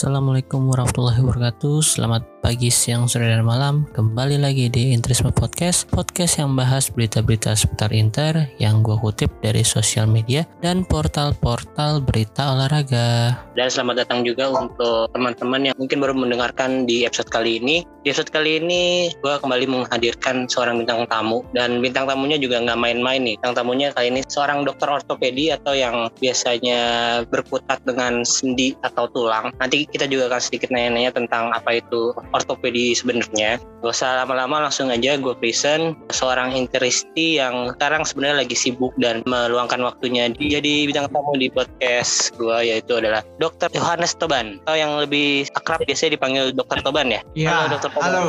Assalamualaikum warahmatullahi wabarakatuh. Selamat pagi, siang, sore, dan malam Kembali lagi di Intrisme Podcast Podcast yang bahas berita-berita seputar Inter Yang gue kutip dari sosial media Dan portal-portal berita olahraga. Dan selamat datang juga untuk teman-teman yang mungkin baru mendengarkan di episode kali ini. Di episode kali ini gue kembali menghadirkan seorang bintang tamu. Dan bintang tamunya juga nggak main-main nih. Bintang tamunya kali ini seorang dokter ortopedi Atau yang biasanya berkutat dengan sendi atau tulang. Nanti kita juga akan sedikit nanya-nanya tentang apa itu ortopedi sebenarnya. Gak usah lama-lama langsung aja gue present seorang interisti yang sekarang sebenarnya lagi sibuk dan meluangkan waktunya jadi bintang tamu di podcast gue yaitu adalah Dr. Yohanes Toban atau yang lebih akrab biasanya dipanggil Dr. Toban ya. Ya, halo Dr. Toban. Halo.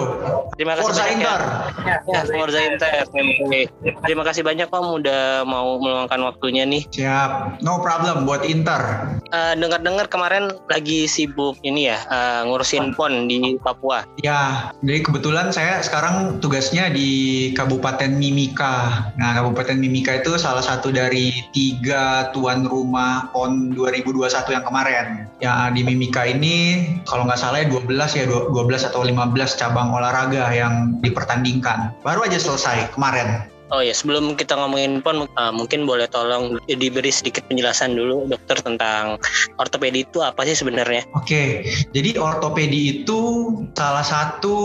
Terima kasih Forza banyak Inter. ya. Ya, Forza Inter. Terima kasih banyak Om udah mau meluangkan waktunya nih. Siap. No problem buat Inter. Uh, dengar-dengar kemarin lagi sibuk ini ya uh, ngurusin pon di Papua. Ya, jadi kebetulan saya sekarang tugasnya di Kabupaten Mimika. Nah, Kabupaten Mimika itu salah satu dari tiga tuan rumah PON 2021 yang kemarin. Ya, di Mimika ini kalau nggak salah ya 12 ya 12 atau 15 cabang olahraga yang dipertandingkan. Baru aja selesai kemarin. Oh ya, sebelum kita ngomongin PON, uh, mungkin boleh tolong diberi sedikit penjelasan dulu dokter tentang ortopedi itu apa sih sebenarnya? Oke, jadi ortopedi itu salah satu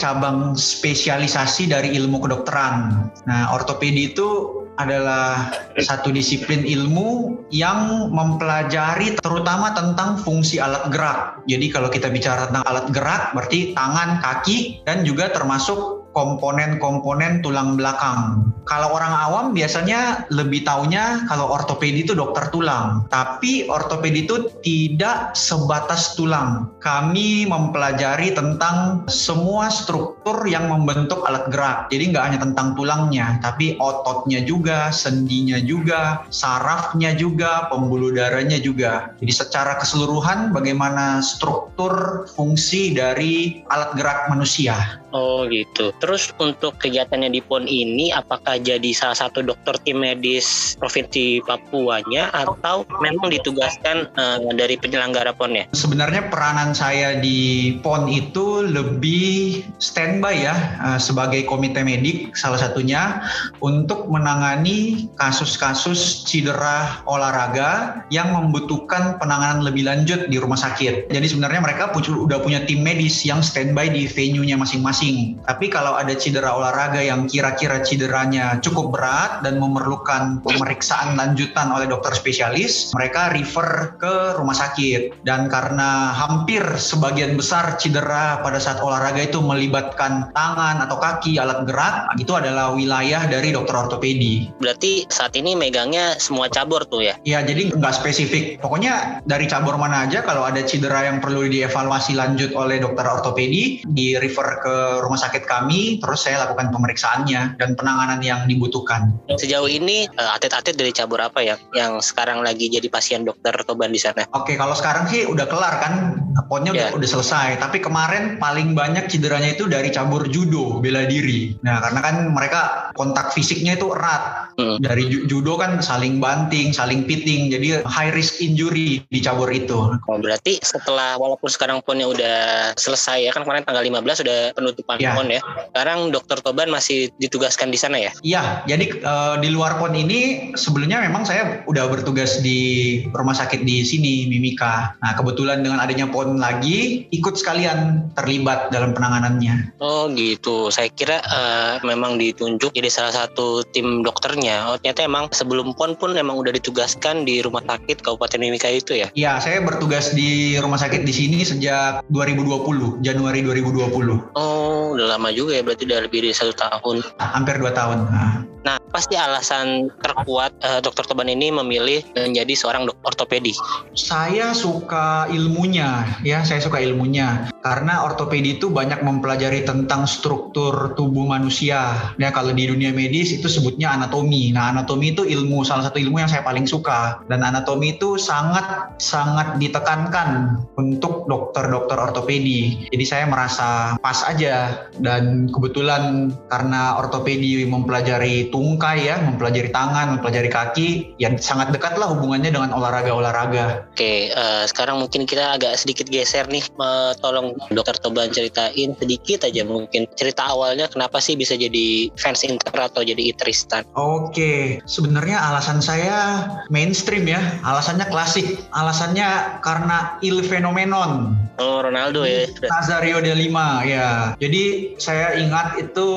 cabang spesialisasi dari ilmu kedokteran. Nah, ortopedi itu adalah satu disiplin ilmu yang mempelajari terutama tentang fungsi alat gerak. Jadi kalau kita bicara tentang alat gerak berarti tangan, kaki dan juga termasuk komponen-komponen tulang belakang. Kalau orang awam biasanya lebih taunya kalau ortopedi itu dokter tulang. Tapi ortopedi itu tidak sebatas tulang. Kami mempelajari tentang semua struktur yang membentuk alat gerak. Jadi nggak hanya tentang tulangnya, tapi ototnya juga, sendinya juga, sarafnya juga, pembuluh darahnya juga. Jadi secara keseluruhan bagaimana struktur fungsi dari alat gerak manusia. Oh gitu. Terus untuk kegiatannya di PON ini apakah jadi salah satu dokter tim medis Provinsi Papuanya atau memang ditugaskan uh, dari penyelenggara PON ya? Sebenarnya peranan saya di PON itu lebih standby ya uh, sebagai komite medik salah satunya untuk menangani kasus-kasus cedera olahraga yang membutuhkan penanganan lebih lanjut di rumah sakit. Jadi sebenarnya mereka udah punya tim medis yang standby di venue-nya masing-masing tapi kalau ada cedera olahraga yang kira-kira cederanya cukup berat dan memerlukan pemeriksaan lanjutan oleh dokter spesialis, mereka refer ke rumah sakit. Dan karena hampir sebagian besar cedera pada saat olahraga itu melibatkan tangan atau kaki, alat gerak, itu adalah wilayah dari dokter ortopedi. Berarti saat ini megangnya semua cabur tuh ya? Iya, jadi nggak spesifik. Pokoknya dari cabur mana aja kalau ada cedera yang perlu dievaluasi lanjut oleh dokter ortopedi, di refer ke rumah sakit kami, terus saya lakukan pemeriksaannya dan penanganan yang dibutuhkan. Sejauh ini eh, atlet-atlet dari cabur apa ya yang sekarang lagi jadi pasien dokter Toban di sana? Oke, kalau sekarang sih udah kelar kan, ponnya yeah. udah, udah selesai. Tapi kemarin paling banyak cederanya itu dari cabur judo, bela diri. Nah, karena kan mereka kontak fisiknya itu erat. Hmm. Dari judo kan saling banting, saling pitting, jadi high risk injury di cabur itu. Oh, berarti setelah walaupun sekarang ponnya udah selesai ya kan kemarin tanggal 15 sudah penutupan ya. PON ya. Sekarang Dokter Toban masih ditugaskan di sana ya? Iya, jadi uh, di luar PON ini sebelumnya memang saya udah bertugas di rumah sakit di sini Mimika. Nah kebetulan dengan adanya PON lagi ikut sekalian terlibat dalam penanganannya. Oh gitu, saya kira uh, memang ditunjuk jadi salah satu tim dokternya. Oh ternyata emang sebelum PON pun emang udah ditugaskan di rumah sakit Kabupaten Mimika itu ya? Iya, saya bertugas di rumah sakit di sini sejak 2020, Januari 2020. Oh, udah lama juga ya berarti udah lebih dari satu tahun hampir dua tahun nah, nah pasti alasan terkuat uh, dokter Toban ini memilih menjadi seorang dokter ortopedi. Saya suka ilmunya ya saya suka ilmunya. Karena ortopedi itu banyak mempelajari tentang struktur tubuh manusia. Ya kalau di dunia medis itu sebutnya anatomi. Nah anatomi itu ilmu salah satu ilmu yang saya paling suka. Dan anatomi itu sangat sangat ditekankan untuk dokter-dokter ortopedi. Jadi saya merasa pas aja. Dan kebetulan karena ortopedi mempelajari tungkai ya, mempelajari tangan, mempelajari kaki, yang sangat dekat lah hubungannya dengan olahraga-olahraga. Oke, uh, sekarang mungkin kita agak sedikit geser nih. Uh, tolong dokter Toban ceritain sedikit aja mungkin cerita awalnya kenapa sih bisa jadi fans Inter atau jadi Itristan. Oke, sebenarnya alasan saya mainstream ya, alasannya klasik. Alasannya karena il fenomenon. Oh, Ronaldo ya. Nazario de Lima ya. Jadi saya ingat itu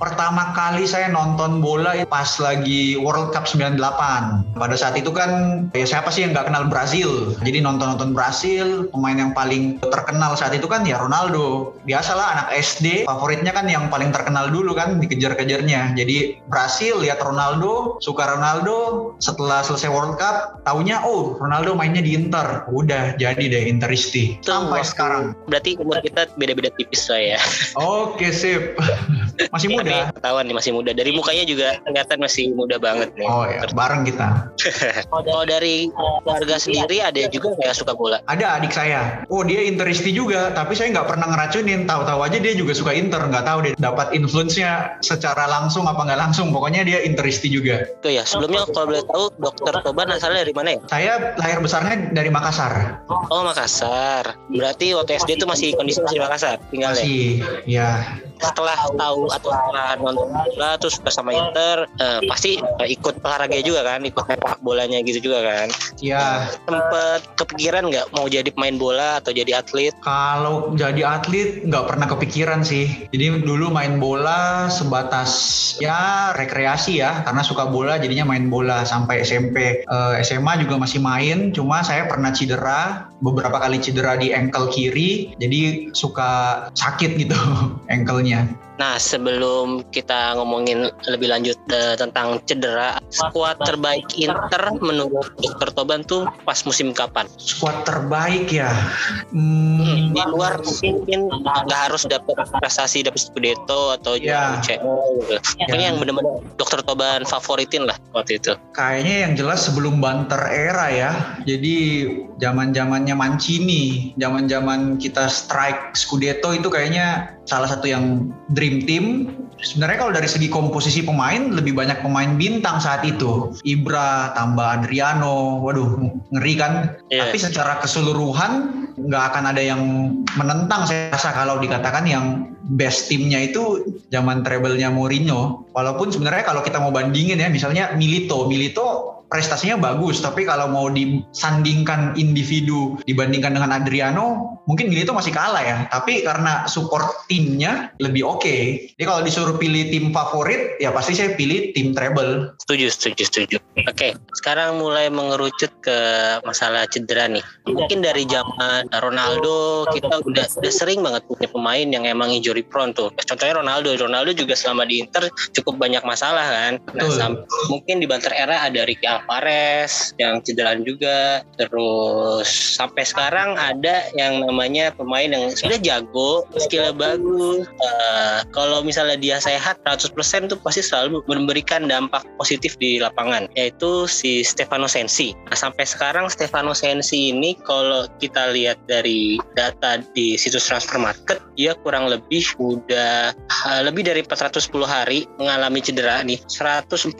pertama kali saya nonton bola pas lagi World Cup 98. Pada saat itu kan ya siapa sih yang nggak kenal Brazil? Jadi nonton-nonton Brazil, pemain yang paling terkenal saat itu kan ya Ronaldo. Biasalah anak SD, favoritnya kan yang paling terkenal dulu kan dikejar-kejarnya. Jadi Brasil lihat Ronaldo, suka Ronaldo. Setelah selesai World Cup, taunya oh Ronaldo mainnya di Inter. Udah jadi deh Interisti. Sampai sekarang. Berarti umur kita beda-beda tipis lah ya. Oke sip. Masih muda. Ketahuan nih masih muda. Dari mukanya juga kelihatan masih muda banget nih. Oh ya, bareng kita. Kalau dari keluarga sendiri ada juga nggak suka bola? Ada adik saya. Oh dia interisti juga, tapi saya nggak pernah ngeracunin. Tahu-tahu aja dia juga suka inter. Nggak tahu dia dapat influence-nya secara langsung apa nggak langsung. Pokoknya dia interisti juga. Itu ya. Sebelumnya kalau boleh tahu, Dokter Toban asalnya dari mana ya? Saya lahir besarnya dari Makassar. Oh Makassar. Berarti waktu SD itu masih kondisi masih di Makassar tinggal masih, ya. Setelah tahu atau setelah nonton bola terus bersama Inter, uh, pasti uh, ikut olahraga juga kan, ikut sepak bolanya gitu juga kan. Iya. Sempet kepikiran nggak mau jadi pemain bola atau jadi atlet? Kalau jadi atlet nggak pernah kepikiran sih. Jadi dulu main bola sebatas ya rekreasi ya, karena suka bola jadinya main bola sampai SMP. Uh, eh, SMA juga masih main, cuma saya pernah cedera, beberapa kali cedera di ankle ankle kiri jadi suka sakit gitu ankle-nya. Nah, sebelum kita ngomongin lebih lanjut uh, tentang cedera, skuad terbaik Inter menurut Dokter Toban tuh pas musim kapan? Skuad terbaik ya. Hmm, hmm di luar mungkin nggak harus dapat prestasi dapat Scudetto atau ya. UCL gitu. Pokoknya ya. yang benar-benar Dokter Toban favoritin lah waktu itu. Kayaknya yang jelas sebelum Banter era ya. Jadi zaman-zamannya Mancini, zaman-zaman kita strike Scudetto itu kayaknya salah satu yang dream team. Sebenarnya kalau dari segi komposisi pemain lebih banyak pemain bintang saat itu. Ibra tambah Adriano, waduh ngeri kan. Yeah. Tapi secara keseluruhan nggak akan ada yang menentang saya rasa kalau dikatakan yang best timnya itu zaman treble-nya Mourinho. Walaupun sebenarnya kalau kita mau bandingin ya, misalnya Milito, Milito prestasinya bagus, tapi kalau mau disandingkan individu dibandingkan dengan Adriano, mungkin Milito masih kalah ya. Tapi karena support timnya lebih oke. Okay. Jadi kalau disuruh pilih tim favorit, ya pasti saya pilih tim treble. Setuju, setuju, setuju. Oke, okay. sekarang mulai mengerucut ke masalah cedera nih. Mungkin dari zaman Ronaldo kita udah, udah sering banget punya pemain yang emang injury prone tuh. Contohnya Ronaldo, Ronaldo juga selama di Inter cukup banyak masalah kan. Nah, mungkin di Banter era ada Ricky Alvarez yang cederaan juga. Terus sampai sekarang ada yang namanya pemain yang sudah jago skillnya bagus. Uh, kalau misalnya dia sehat 100% tuh pasti selalu memberikan dampak positif di lapangan yaitu si Stefano Sensi. Nah, sampai sekarang Stefano Sensi ini kalau kita lihat dari data di situs transfer market dia kurang lebih udah uh, lebih dari 410 hari mengalami cedera nih. 143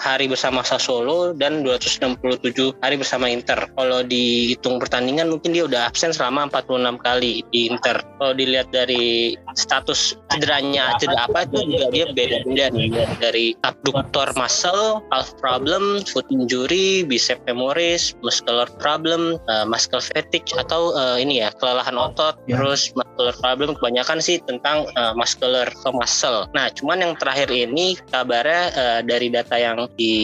hari bersama Sassuolo dan 267 hari bersama Inter. Kalau dihitung pertandingan mungkin dia udah absen selama 46 kali di Inter. Kalau dilihat dari status cederanya cedera apa itu juga dia beda-beda nih dari abductor muscle, calf problem, foot injury, bicep femoris, muscular problem, uh, muscle fatigue atau uh, ini ya kelelahan otot, ya. terus muscular problem kebanyakan sih tentang uh, muscular atau muscle. Nah, cuman yang terakhir ini kabarnya uh, dari data yang di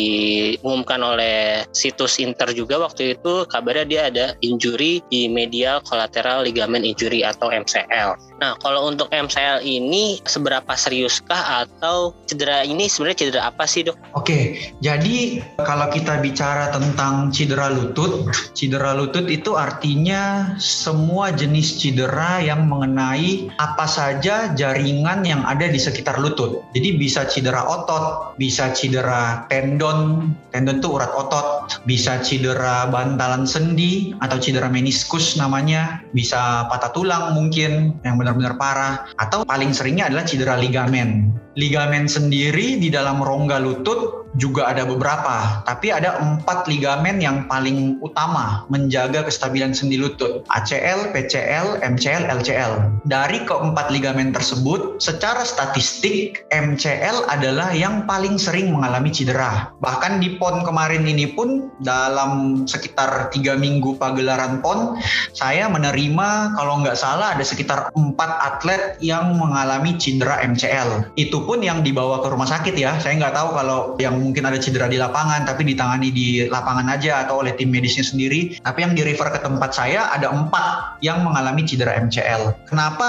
diumumkan oleh situs Inter juga waktu itu kabarnya dia ada injury di medial collateral ligament injury atau MCL. Nah, kalau untuk MCL ini seberapa seriuskah atau cedera ini sebenarnya cedera apa sih, Dok? Oke, jadi kalau kita bicara tentang cedera lutut, cedera lutut itu artinya semua jenis cedera yang mengenai apa saja jaringan yang ada di sekitar lutut. Jadi bisa cedera otot, bisa cedera tendon, tendon itu urat otot, bisa cedera bantalan sendi atau cedera meniskus namanya, bisa patah tulang mungkin yang benar-benar parah, atau paling seringnya adalah cedera ligamen. Ligamen sendiri di dalam rongga lutut juga ada beberapa, tapi ada empat ligamen yang paling utama menjaga kestabilan sendi lutut, ACL, PCL, MCL, LCL. Dari keempat ligamen tersebut, secara statistik MCL adalah yang paling sering mengalami cedera. Bahkan di PON kemarin ini pun dalam sekitar tiga minggu pagelaran PON, saya menerima kalau nggak salah ada sekitar empat atlet yang mengalami cedera MCL. Itu pun yang dibawa ke rumah sakit ya. Saya nggak tahu kalau yang mungkin ada cedera di lapangan tapi ditangani di lapangan aja atau oleh tim medisnya sendiri. Tapi yang di refer ke tempat saya ada empat yang mengalami cedera MCL. Kenapa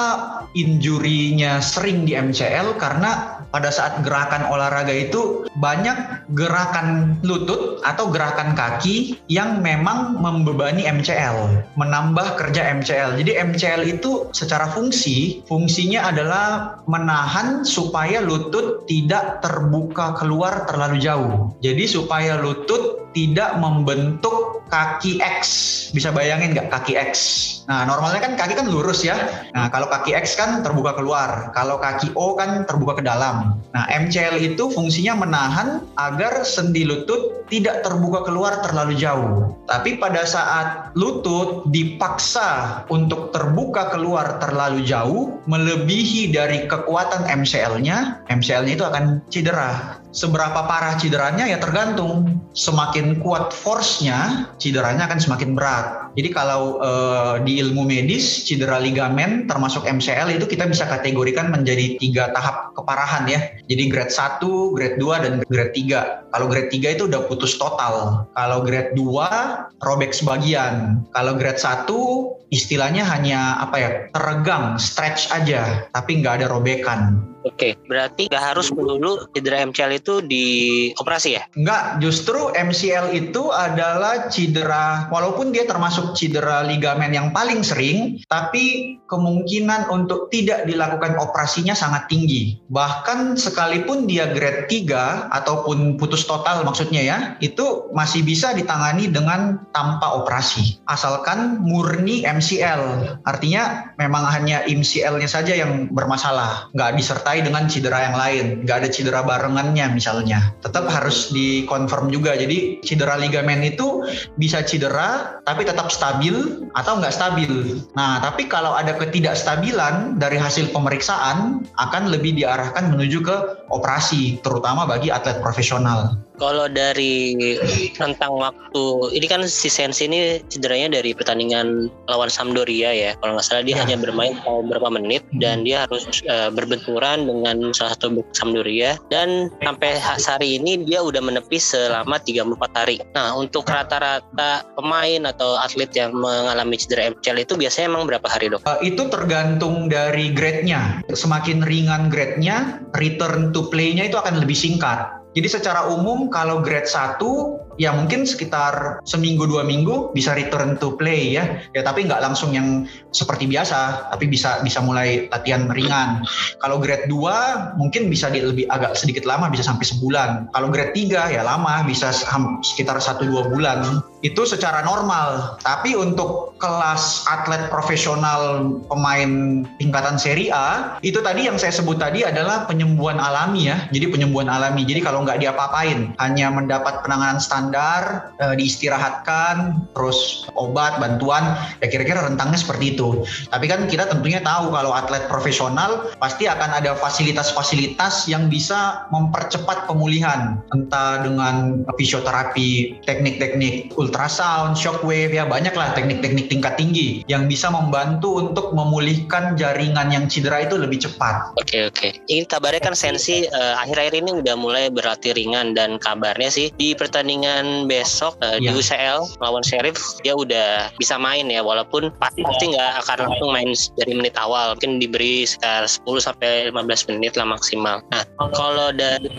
injurinya sering di MCL? Karena pada saat gerakan olahraga itu banyak gerakan lutut atau gerakan kaki yang memang membebani MCL, menambah kerja MCL. Jadi MCL itu secara fungsi, fungsinya adalah menahan supaya lutut tidak terbuka keluar terlalu jauh. Jadi supaya lutut tidak membentuk kaki X. Bisa bayangin nggak kaki X? Nah, normalnya kan kaki kan lurus ya. Nah, kalau kaki X kan terbuka keluar. Kalau kaki O kan terbuka ke dalam. Nah, MCL itu fungsinya menahan agar sendi lutut tidak terbuka keluar terlalu jauh. Tapi pada saat lutut dipaksa untuk terbuka keluar terlalu jauh, melebihi dari kekuatan MCL-nya, MCL-nya itu akan cedera. Seberapa parah cederanya ya tergantung. Semakin kuat force-nya, cederanya akan semakin berat. Jadi kalau uh, di ilmu medis, cedera ligamen termasuk MCL itu kita bisa kategorikan menjadi tiga tahap keparahan ya. Jadi grade 1, grade 2, dan grade 3. Kalau grade 3 itu udah putus total. Kalau grade 2, robek sebagian. Kalau grade 1, istilahnya hanya apa ya, teregang, stretch aja, tapi nggak ada robekan. Oke, berarti nggak harus dulu cedera MCL itu dioperasi ya? Nggak, justru MCL itu adalah cedera, walaupun dia termasuk cedera ligamen yang paling sering, tapi kemungkinan untuk tidak dilakukan operasinya sangat tinggi. Bahkan sekalipun dia grade 3 ataupun putus total maksudnya ya, itu masih bisa ditangani dengan tanpa operasi. Asalkan murni MCL. Artinya memang hanya MCL-nya saja yang bermasalah, nggak disertai disertai dengan cedera yang lain, nggak ada cedera barengannya misalnya. Tetap harus dikonfirm juga. Jadi cedera ligamen itu bisa cedera tapi tetap stabil atau nggak stabil. Nah, tapi kalau ada ketidakstabilan dari hasil pemeriksaan akan lebih diarahkan menuju ke operasi, terutama bagi atlet profesional. Kalau dari tentang waktu, ini kan si Sensi ini cederanya dari pertandingan lawan Sampdoria ya. Kalau nggak salah dia ya. hanya bermain beberapa menit hmm. dan dia harus uh, berbenturan dengan salah satu Sampdoria dan sampai hari ini dia udah menepis selama 34 hari. Nah, untuk rata-rata pemain atau atlet yang mengalami cedera MCL itu biasanya emang berapa hari, Dok? Uh, itu tergantung dari grade-nya. Semakin ringan grade-nya, return to play-nya itu akan lebih singkat. Jadi secara umum kalau grade 1 ya mungkin sekitar seminggu dua minggu bisa return to play ya. Ya tapi nggak langsung yang seperti biasa, tapi bisa bisa mulai latihan ringan. Kalau grade 2 mungkin bisa di, lebih agak sedikit lama bisa sampai sebulan. Kalau grade 3 ya lama bisa sekitar 1 2 bulan. Itu secara normal. Tapi untuk kelas atlet profesional pemain tingkatan seri A itu tadi yang saya sebut tadi adalah penyembuhan alami ya. Jadi penyembuhan alami. Jadi kalau nggak diapa-apain, hanya mendapat penanganan standar, e, diistirahatkan, terus obat, bantuan, ya kira-kira rentangnya seperti itu. Tapi kan kita tentunya tahu kalau atlet profesional pasti akan ada fasilitas-fasilitas yang bisa mempercepat pemulihan, entah dengan fisioterapi, teknik-teknik ultrasound, shockwave, ya banyaklah teknik-teknik tingkat tinggi yang bisa membantu untuk memulihkan jaringan yang cedera itu lebih cepat. Oke oke. Ini kabarnya kan Sensi uh, akhir-akhir ini udah mulai berlatih ringan dan kabarnya sih di pertandingan dan besok uh, di Iya. UCL lawan Sheriff dia udah bisa main ya walaupun pasti pasti nggak akan langsung main dari menit awal mungkin diberi sekitar 10 sampai 15 menit lah maksimal. Nah kalau dari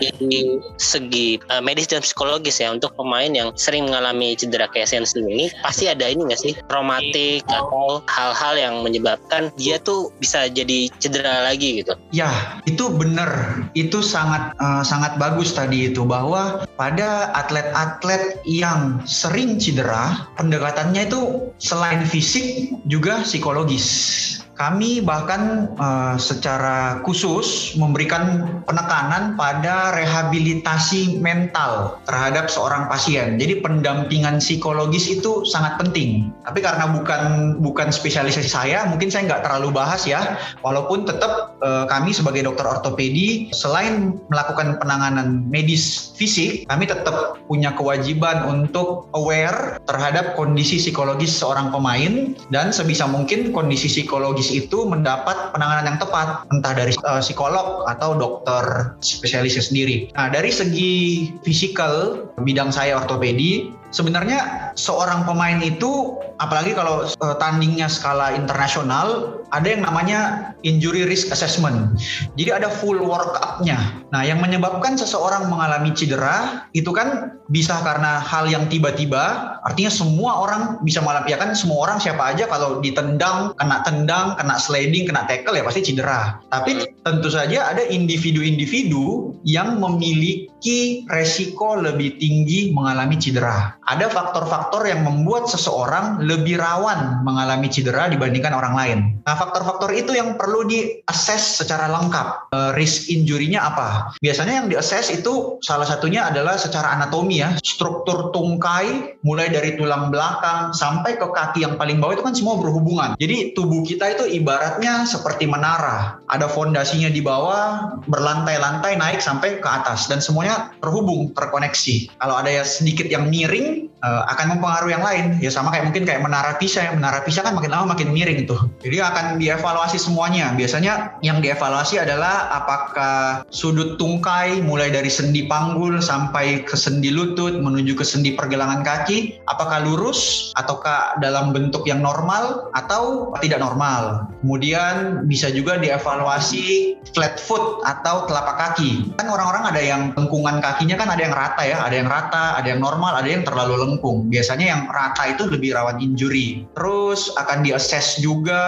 segi uh, medis dan psikologis ya untuk pemain yang sering mengalami cedera kayak Sensi ini pasti ada ini nggak sih traumatik atau hal-hal yang menyebabkan dia tuh bisa jadi cedera lagi gitu. Ya, itu benar. Itu sangat eh, sangat bagus tadi itu bahwa pada atlet-atlet yang sering cedera, pendekatannya itu selain fisik juga psikologis. Kami bahkan eh, secara khusus memberikan penekanan pada rehabilitasi mental terhadap seorang pasien. Jadi pendampingan psikologis itu sangat penting. Tapi karena bukan bukan spesialisasi saya, mungkin saya nggak terlalu bahas ya. Walaupun tetap kami sebagai dokter ortopedi selain melakukan penanganan medis fisik, kami tetap punya kewajiban untuk aware terhadap kondisi psikologis seorang pemain dan sebisa mungkin kondisi psikologis itu mendapat penanganan yang tepat entah dari eh, psikolog atau dokter spesialisnya sendiri. Nah, dari segi fisikal bidang saya ortopedi Sebenarnya seorang pemain itu apalagi kalau eh, tandingnya skala internasional ada yang namanya injury risk assessment. Jadi ada full workup-nya. Nah, yang menyebabkan seseorang mengalami cedera itu kan bisa karena hal yang tiba-tiba. Artinya semua orang bisa mengalami ya kan semua orang siapa aja kalau ditendang, kena tendang, kena sliding, kena tackle ya pasti cedera. Tapi tentu saja ada individu-individu yang memiliki resiko lebih tinggi mengalami cedera. Ada faktor-faktor yang membuat seseorang lebih rawan mengalami cedera dibandingkan orang lain. Nah, faktor-faktor itu yang perlu di-assess secara lengkap. Eh, risk injury-nya apa? Biasanya yang di-assess itu salah satunya adalah secara anatomi ya. Struktur tungkai mulai dari tulang belakang sampai ke kaki yang paling bawah itu kan semua berhubungan. Jadi tubuh kita itu ibaratnya seperti menara. Ada fondasinya di bawah, berlantai-lantai naik sampai ke atas dan semuanya terhubung, terkoneksi. Kalau ada ya sedikit yang miring eh, akan mempengaruhi yang lain. Ya sama kayak mungkin kayak menara pisah ya. Menara pisah kan makin lama makin miring tuh. Jadi akan dievaluasi semuanya. Biasanya yang dievaluasi adalah apakah sudut tungkai mulai dari sendi panggul sampai ke sendi lutut menuju ke sendi pergelangan kaki apakah lurus ataukah dalam bentuk yang normal atau tidak normal. Kemudian bisa juga dievaluasi flat foot atau telapak kaki. Kan orang-orang ada yang lengkungan kakinya kan ada yang rata ya, ada yang rata, ada yang normal, ada yang terlalu lengkung. Biasanya yang rata itu lebih rawan injury. Terus akan diakses juga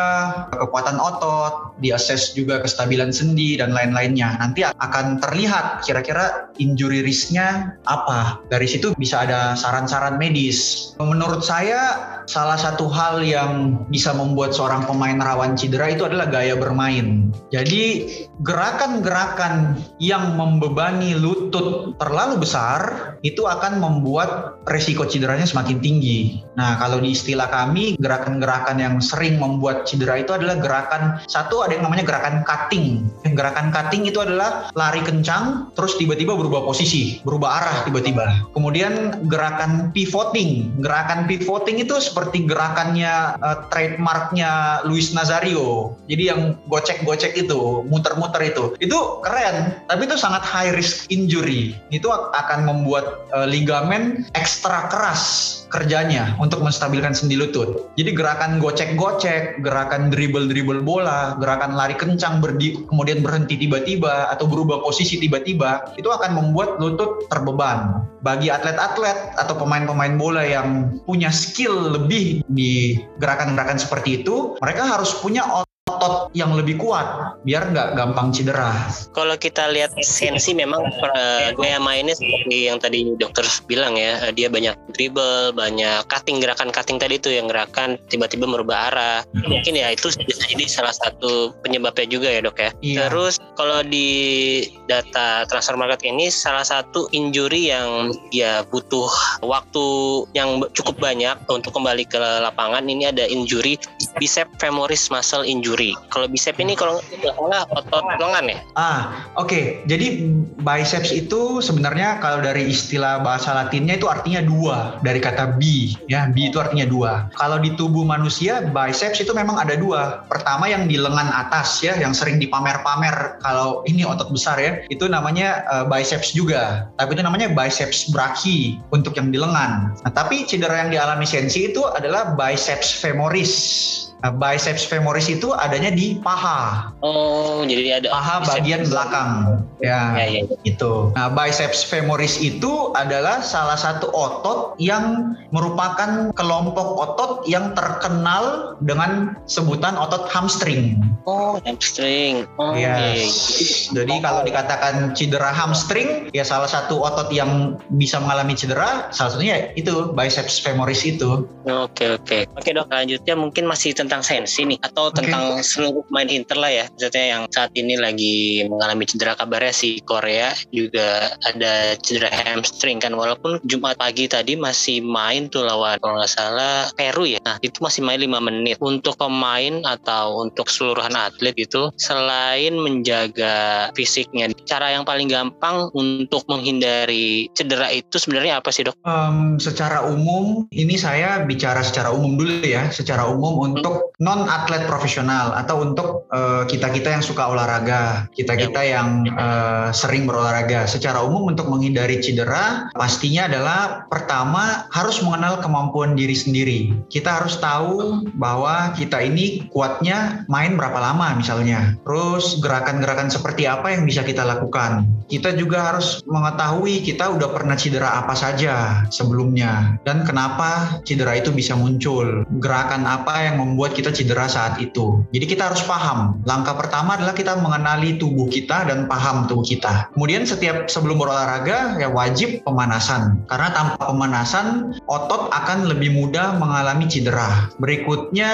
kekuatan otot, diakses juga kestabilan sendi dan lain-lainnya. Nanti akan terlihat kira-kira injury risk-nya apa. Dari situ bisa ada saran-saran medis. Menurut saya salah satu hal yang bisa membuat seorang pemain rawan cedera itu adalah gaya bermain. Jadi gerakan-gerakan yang membebani lutut terlalu besar itu akan membuat resiko cederanya semakin tinggi. Nah, kalau di istilah kami gerakan-gerakan yang sering membuat cedera itu adalah gerakan satu ada yang namanya gerakan cutting. Gerakan cutting itu adalah lari kencang terus tiba-tiba berubah posisi, berubah arah tiba-tiba. Kemudian gerakan pivoting. Gerakan pivoting itu seperti gerakannya eh, trademarknya Luis Nazario. Jadi yang gocek-gocek itu, muter-muter itu. Itu keren, tapi itu sangat high risk injury. Itu ak- akan membuat eh, ligamen ekstra keras kerjanya untuk menstabilkan sendi lutut. Jadi gerakan gocek-gocek, gerakan dribble-dribble bola, gerakan lari kencang berdi, kemudian berhenti tiba-tiba atau berubah posisi tiba-tiba, itu akan membuat lutut terbeban. Bagi atlet-atlet atau pemain-pemain bola yang punya skill lebih di gerakan-gerakan seperti itu, mereka harus punya otot yang lebih kuat biar nggak gampang cedera. Kalau kita lihat Sensi memang gaya mainnya seperti yang tadi dokter bilang ya, eh, dia banyak dribble, banyak cutting gerakan cutting tadi itu yang gerakan tiba-tiba merubah arah. Mungkin ya itu bisa jadi salah satu penyebabnya juga ya dok ya. Iya. Terus kalau di data transfer market ini salah satu injury yang ya butuh waktu yang cukup banyak untuk kembali ke lapangan ini ada injury bicep femoris muscle injury. Kalau bicep ini kalau nggak otot lengan ya? Ah, oke. Okay. Jadi biceps itu sebenarnya kalau dari istilah bahasa Latinnya itu artinya dua dari kata bi, ya. Bi itu artinya dua. Kalau di tubuh manusia biceps itu memang ada dua. Pertama yang di lengan atas ya, yang sering dipamer-pamer kalau ini otot besar ya, itu namanya uh, biceps juga. Tapi itu namanya biceps brachii untuk yang di lengan. Nah, tapi cedera yang dialami Sensi itu adalah biceps femoris. Nah, biceps femoris itu adanya di paha. Oh, jadi ada paha bagian belakang. Ya, ya, ya, itu. Nah, biceps femoris itu adalah salah satu otot yang merupakan kelompok otot yang terkenal dengan sebutan otot hamstring. Oh, hamstring. Oh, yes. Ya. Jadi oh. kalau dikatakan cedera hamstring, ya salah satu otot yang bisa mengalami cedera, salah satunya itu biceps femoris itu. Oke, oke. Oke, Dok, lanjutnya mungkin masih tentang tentang sensi nih atau okay. tentang seluruh pemain Inter lah ya. Maksudnya yang saat ini lagi mengalami cedera kabarnya si Korea juga ada cedera hamstring kan. Walaupun Jumat pagi tadi masih main tuh lawan kalau nggak salah Peru ya. Nah itu masih main 5 menit. Untuk pemain atau untuk seluruhan atlet itu selain menjaga fisiknya cara yang paling gampang untuk menghindari cedera itu sebenarnya apa sih dok? Um, secara umum ini saya bicara secara umum dulu ya. Secara umum untuk non atlet profesional atau untuk uh, kita-kita yang suka olahraga, kita-kita ya. yang uh, sering berolahraga. Secara umum untuk menghindari cedera pastinya adalah pertama harus mengenal kemampuan diri sendiri. Kita harus tahu bahwa kita ini kuatnya main berapa lama misalnya. Terus gerakan-gerakan seperti apa yang bisa kita lakukan. Kita juga harus mengetahui kita udah pernah cedera apa saja sebelumnya dan kenapa cedera itu bisa muncul. Gerakan apa yang membuat membuat kita cedera saat itu. Jadi kita harus paham. Langkah pertama adalah kita mengenali tubuh kita dan paham tubuh kita. Kemudian setiap sebelum berolahraga ya wajib pemanasan. Karena tanpa pemanasan otot akan lebih mudah mengalami cedera. Berikutnya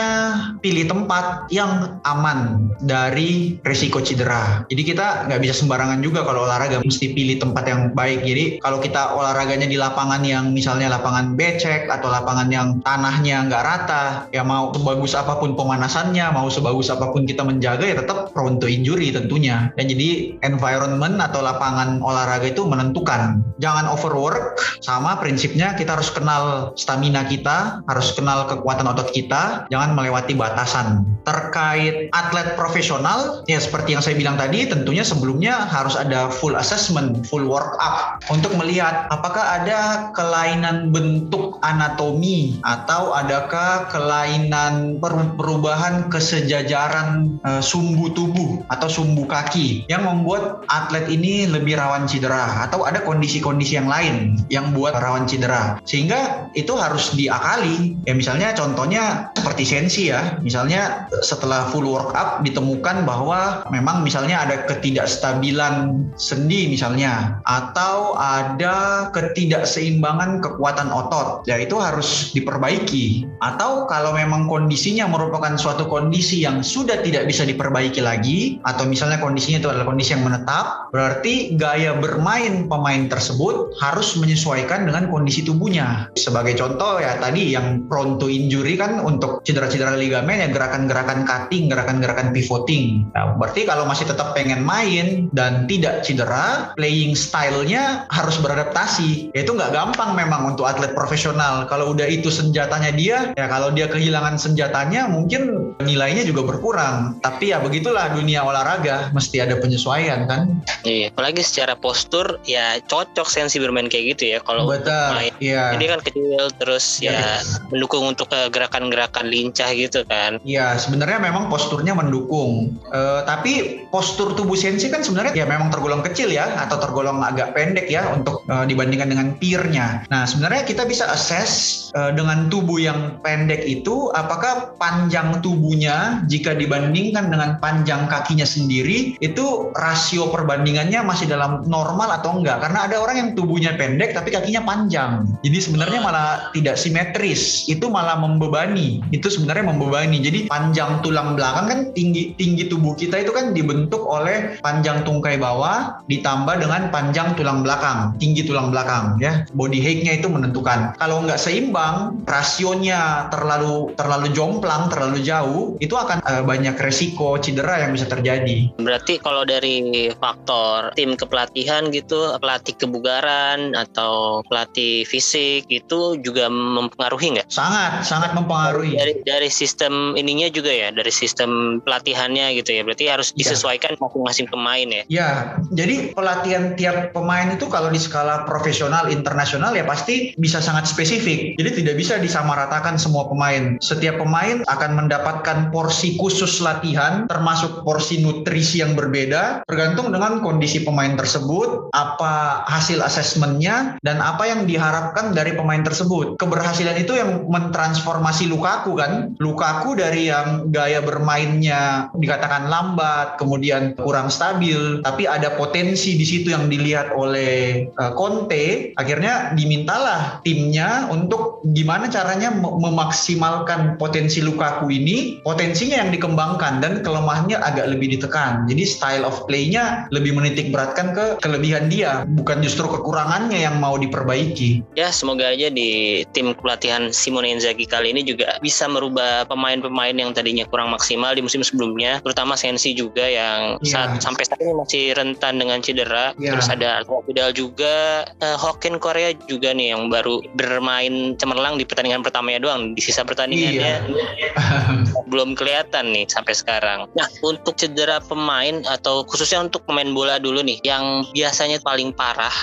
pilih tempat yang aman dari risiko cedera. Jadi kita nggak bisa sembarangan juga kalau olahraga mesti pilih tempat yang baik. Jadi kalau kita olahraganya di lapangan yang misalnya lapangan becek atau lapangan yang tanahnya nggak rata, ya mau bagus apa pun pemanasannya, mau sebagus apa pun kita menjaga ya tetap prone to injury tentunya. Dan jadi environment atau lapangan olahraga itu menentukan. Jangan overwork, sama prinsipnya kita harus kenal stamina kita, harus kenal kekuatan otot kita, jangan melewati batasan. Terkait atlet profesional, ya seperti yang saya bilang tadi, tentunya sebelumnya harus ada full assessment, full work up untuk melihat apakah ada kelainan bentuk anatomi atau adakah kelainan per perubahan kesejajaran uh, sumbu tubuh atau sumbu kaki yang membuat atlet ini lebih rawan cedera atau ada kondisi-kondisi yang lain yang buat rawan cedera. Sehingga itu harus diakali. Ya misalnya contohnya seperti sensi ya. Misalnya setelah full workup ditemukan bahwa memang misalnya ada ketidakstabilan sendi misalnya atau ada ketidakseimbangan kekuatan otot. Ya itu harus diperbaiki. Atau kalau memang kondisinya merupakan suatu kondisi yang sudah tidak bisa diperbaiki lagi atau misalnya kondisinya itu adalah kondisi yang menetap berarti gaya bermain pemain tersebut harus menyesuaikan dengan kondisi tubuhnya. Sebagai contoh ya tadi yang prone to injury kan untuk cedera-cedera ligamen ya gerakan-gerakan cutting gerakan-gerakan pivoting. Nah, berarti kalau masih tetap pengen main dan tidak cedera playing stylenya harus beradaptasi. Ya itu nggak gampang memang untuk atlet profesional. Kalau udah itu senjatanya dia ya kalau dia kehilangan senjatanya mungkin nilainya juga berkurang. Tapi ya begitulah dunia olahraga, mesti ada penyesuaian kan. Iya, apalagi secara postur ya cocok sensi bermain kayak gitu ya kalau main. Iya. Ini kan kecil terus ya, ya mendukung untuk gerakan-gerakan lincah gitu kan. Iya, sebenarnya memang posturnya mendukung. Uh, tapi postur tubuh sensi kan sebenarnya ya memang tergolong kecil ya atau tergolong agak pendek ya untuk uh, dibandingkan dengan peernya. Nah, sebenarnya kita bisa assess uh, dengan tubuh yang pendek itu apakah panjang tubuhnya jika dibandingkan dengan panjang kakinya sendiri itu rasio perbandingannya masih dalam normal atau enggak? Karena ada orang yang tubuhnya pendek tapi kakinya panjang. Jadi sebenarnya malah tidak simetris. Itu malah membebani. Itu sebenarnya membebani. Jadi panjang tulang belakang kan tinggi tinggi tubuh kita itu kan dibentuk oleh panjang tungkai bawah ditambah dengan panjang tulang belakang tinggi tulang belakang ya. Body height-nya itu menentukan. Kalau enggak seimbang rasionya terlalu terlalu jomplang, terlalu jauh, itu akan uh, banyak resiko cedera yang bisa terjadi. Berarti kalau dari faktor tim kepelatihan gitu, pelatih kebugaran atau pelatih fisik itu juga mempengaruhi nggak? Sangat, sangat mempengaruhi. Dari dari sistem ininya juga ya, dari sistem pelatihannya gitu ya. Berarti harus iya. disesuaikan masing-masing pemain ya. Ya, jadi pelatihan tiap pemain itu kalau di skala profesional internasional ya pasti bisa sangat spesifik. Jadi tidak bisa disamaratakan semua pemain. Setiap pemain akan mendapatkan porsi khusus latihan termasuk porsi nutrisi yang berbeda tergantung dengan kondisi pemain tersebut, apa hasil asesmennya dan apa yang diharapkan dari pemain tersebut. Keberhasilan itu yang mentransformasi Lukaku kan. Lukaku dari yang gaya bermainnya dikatakan lambat, kemudian kurang stabil, tapi ada potensi di situ yang dilihat oleh uh, Conte, akhirnya dimintalah timnya untuk gimana caranya memaksimalkan potensi Lukaku ini, potensinya yang dikembangkan dan kelemahannya agak lebih ditekan. Jadi style of play-nya lebih menitik beratkan ke kelebihan dia, bukan justru kekurangannya yang mau diperbaiki. Ya, semoga aja di tim pelatihan Simone Inzaghi kali ini juga bisa merubah pemain-pemain yang tadinya kurang maksimal di musim sebelumnya, terutama Sensi juga yang ya. saat sampai saat ini masih rentan dengan cedera. Ya. Terus ada Vidal juga, uh, Hokin Korea juga nih yang baru bermain cemerlang di pertandingan pertamanya doang. Di sisa pertandingannya iya. belum kelihatan nih sampai sekarang. Nah, untuk cedera pemain atau khususnya untuk pemain bola dulu nih, yang biasanya paling parah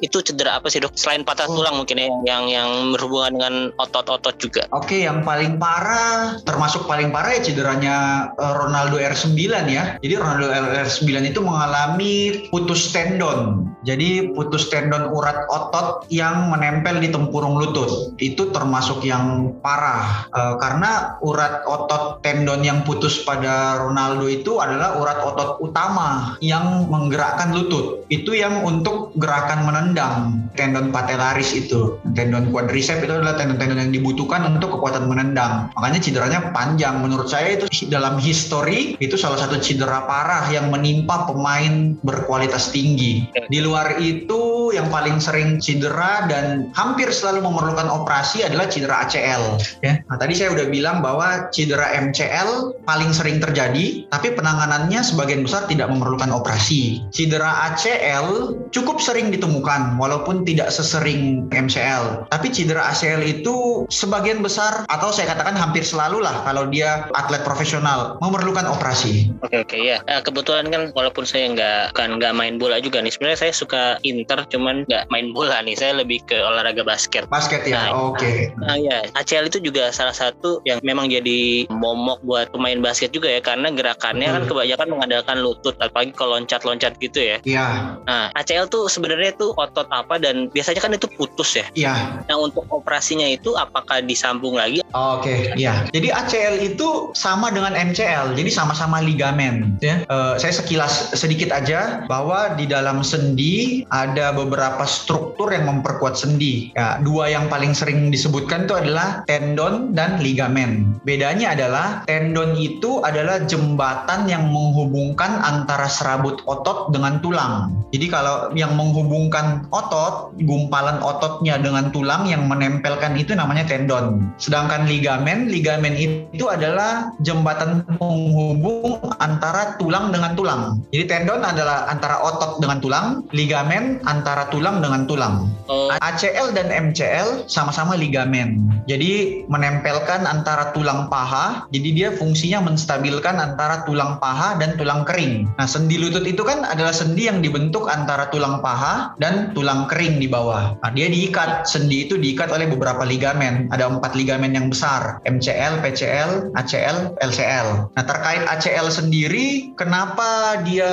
itu cedera apa sih dok? Selain patah oh. tulang mungkin ya yang yang berhubungan dengan otot-otot juga. Oke, yang paling parah termasuk paling parah ya cederanya eh, Ronaldo R9 ya. Jadi Ronaldo R9 itu mengalami putus tendon. Jadi putus tendon urat otot yang menempel di tempurung lutut. Itu termasuk yang parah e, karena urat otot tendon yang putus pada Ronaldo itu adalah urat otot utama yang menggerakkan lutut. Itu yang untuk gerakan menendang menendang tendon patellaris itu. Tendon quadricep itu adalah tendon-tendon yang dibutuhkan untuk kekuatan menendang. Makanya cederanya panjang. Menurut saya itu dalam histori itu salah satu cedera parah yang menimpa pemain berkualitas tinggi. Di luar itu yang paling sering cedera dan hampir selalu memerlukan operasi adalah cedera ACL. Ya. Nah, tadi saya udah bilang bahwa cedera MCL paling sering terjadi, tapi penanganannya sebagian besar tidak memerlukan operasi. Cedera ACL cukup sering ditemukan walaupun tidak sesering MCL. Tapi cedera ACL itu sebagian besar atau saya katakan hampir selalu lah kalau dia atlet profesional memerlukan operasi. Oke oke ya. Kebetulan kan walaupun saya nggak kan nggak main bola juga nih. Sebenarnya saya suka Inter cuman nggak main bola nih. Saya lebih ke olahraga basket. Basket ya. Nah, oke. Okay. Nah, ya ACL itu juga salah satu yang memang jadi momok buat pemain basket juga ya karena gerakannya hmm. kan kebanyakan mengandalkan lutut apalagi kalau loncat-loncat gitu ya. Iya. Nah ACL tuh sebenarnya tuh otot apa dan biasanya kan itu putus ya. Iya. Nah untuk operasinya itu apakah disambung lagi? Oke, okay. iya. Jadi ACL itu sama dengan MCL, jadi sama-sama ligamen. Ya. Uh, saya sekilas sedikit aja bahwa di dalam sendi ada beberapa struktur yang memperkuat sendi. Ya, dua yang paling sering disebutkan itu adalah tendon dan ligamen. Bedanya adalah tendon itu adalah jembatan yang menghubungkan antara serabut otot dengan tulang. Jadi kalau yang menghubungkan otot, gumpalan ototnya dengan tulang yang menempelkan itu namanya tendon. Sedangkan ligamen, ligamen itu adalah jembatan penghubung antara tulang dengan tulang. Jadi tendon adalah antara otot dengan tulang, ligamen antara tulang dengan tulang. Oh. ACL dan MCL sama-sama ligamen. Jadi menempelkan antara tulang paha, jadi dia fungsinya menstabilkan antara tulang paha dan tulang kering. Nah, sendi lutut itu kan adalah sendi yang dibentuk antara tulang paha dan tulang kering di bawah. Nah, dia diikat, sendi itu diikat oleh beberapa ligamen. Ada empat ligamen yang besar, MCL, PCL, ACL, LCL. Nah, terkait ACL sendiri, kenapa dia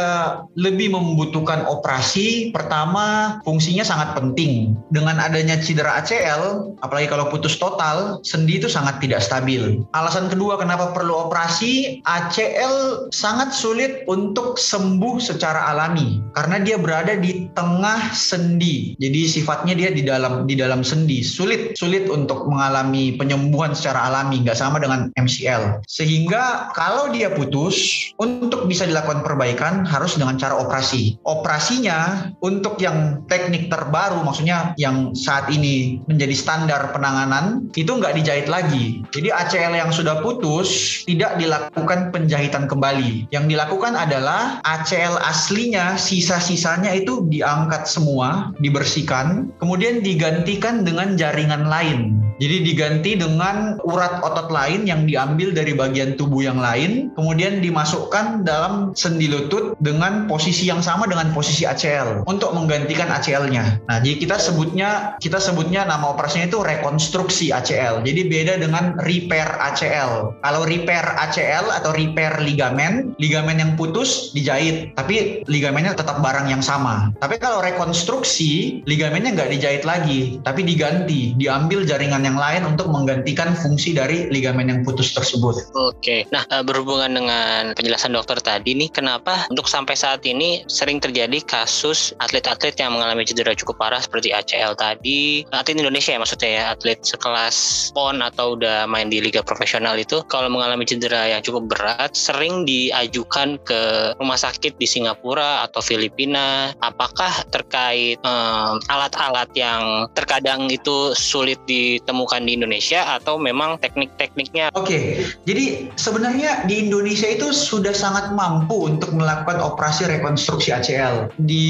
lebih membutuhkan operasi? Pertama, fungsinya sangat penting. Dengan adanya cedera ACL, apalagi kalau putus total, sendi itu sangat tidak stabil. Alasan kedua kenapa perlu operasi, ACL sangat sulit untuk sembuh secara alami karena dia berada di tengah sendi. Jadi sifatnya dia di dalam di dalam sendi. Sulit sulit untuk mengalami penyembuhan secara alami, nggak sama dengan MCL. Sehingga kalau dia putus, untuk bisa dilakukan perbaikan harus dengan cara operasi. Operasinya untuk yang teknik terbaru, maksudnya yang saat ini menjadi standar penanganan, itu nggak dijahit lagi. Jadi ACL yang sudah putus tidak dilakukan penjahitan kembali. Yang dilakukan adalah ACL aslinya, sisa-sisanya itu diangkat semua, dibersihkan, kemudian digantikan dengan jaringan lain. Jadi diganti dengan urat otot lain yang diambil dari bagian tubuh yang lain, kemudian dimasukkan dalam sendi lutut dengan posisi yang sama dengan posisi ACL untuk menggantikan ACL-nya. Nah, jadi kita sebutnya kita sebutnya nama operasinya itu rekonstruksi ACL. Jadi beda dengan repair ACL. Kalau repair ACL atau repair ligamen, ligamen yang putus dijahit, tapi ligamennya tetap barang yang sama. Tapi kalau rekonstruksi, ligamennya nggak dijahit lagi, tapi diganti, diambil jaringan yang lain untuk menggantikan fungsi dari ligamen yang putus tersebut. Oke, nah eh, berhubungan dengan penjelasan dokter tadi nih, kenapa untuk sampai saat ini sering terjadi kasus atlet-atlet yang mengalami cedera cukup parah seperti ACL tadi, atlet Indonesia ya maksudnya ya, atlet sekelas PON atau udah main di liga profesional itu, kalau mengalami cedera yang cukup berat, sering diajukan ke rumah sakit di Singapura atau Filipina. Apakah terkait alat-alat um, yang terkadang itu sulit ditemukan ditemukan di Indonesia atau memang teknik-tekniknya? Oke, okay. jadi sebenarnya di Indonesia itu sudah sangat mampu untuk melakukan operasi rekonstruksi ACL. Di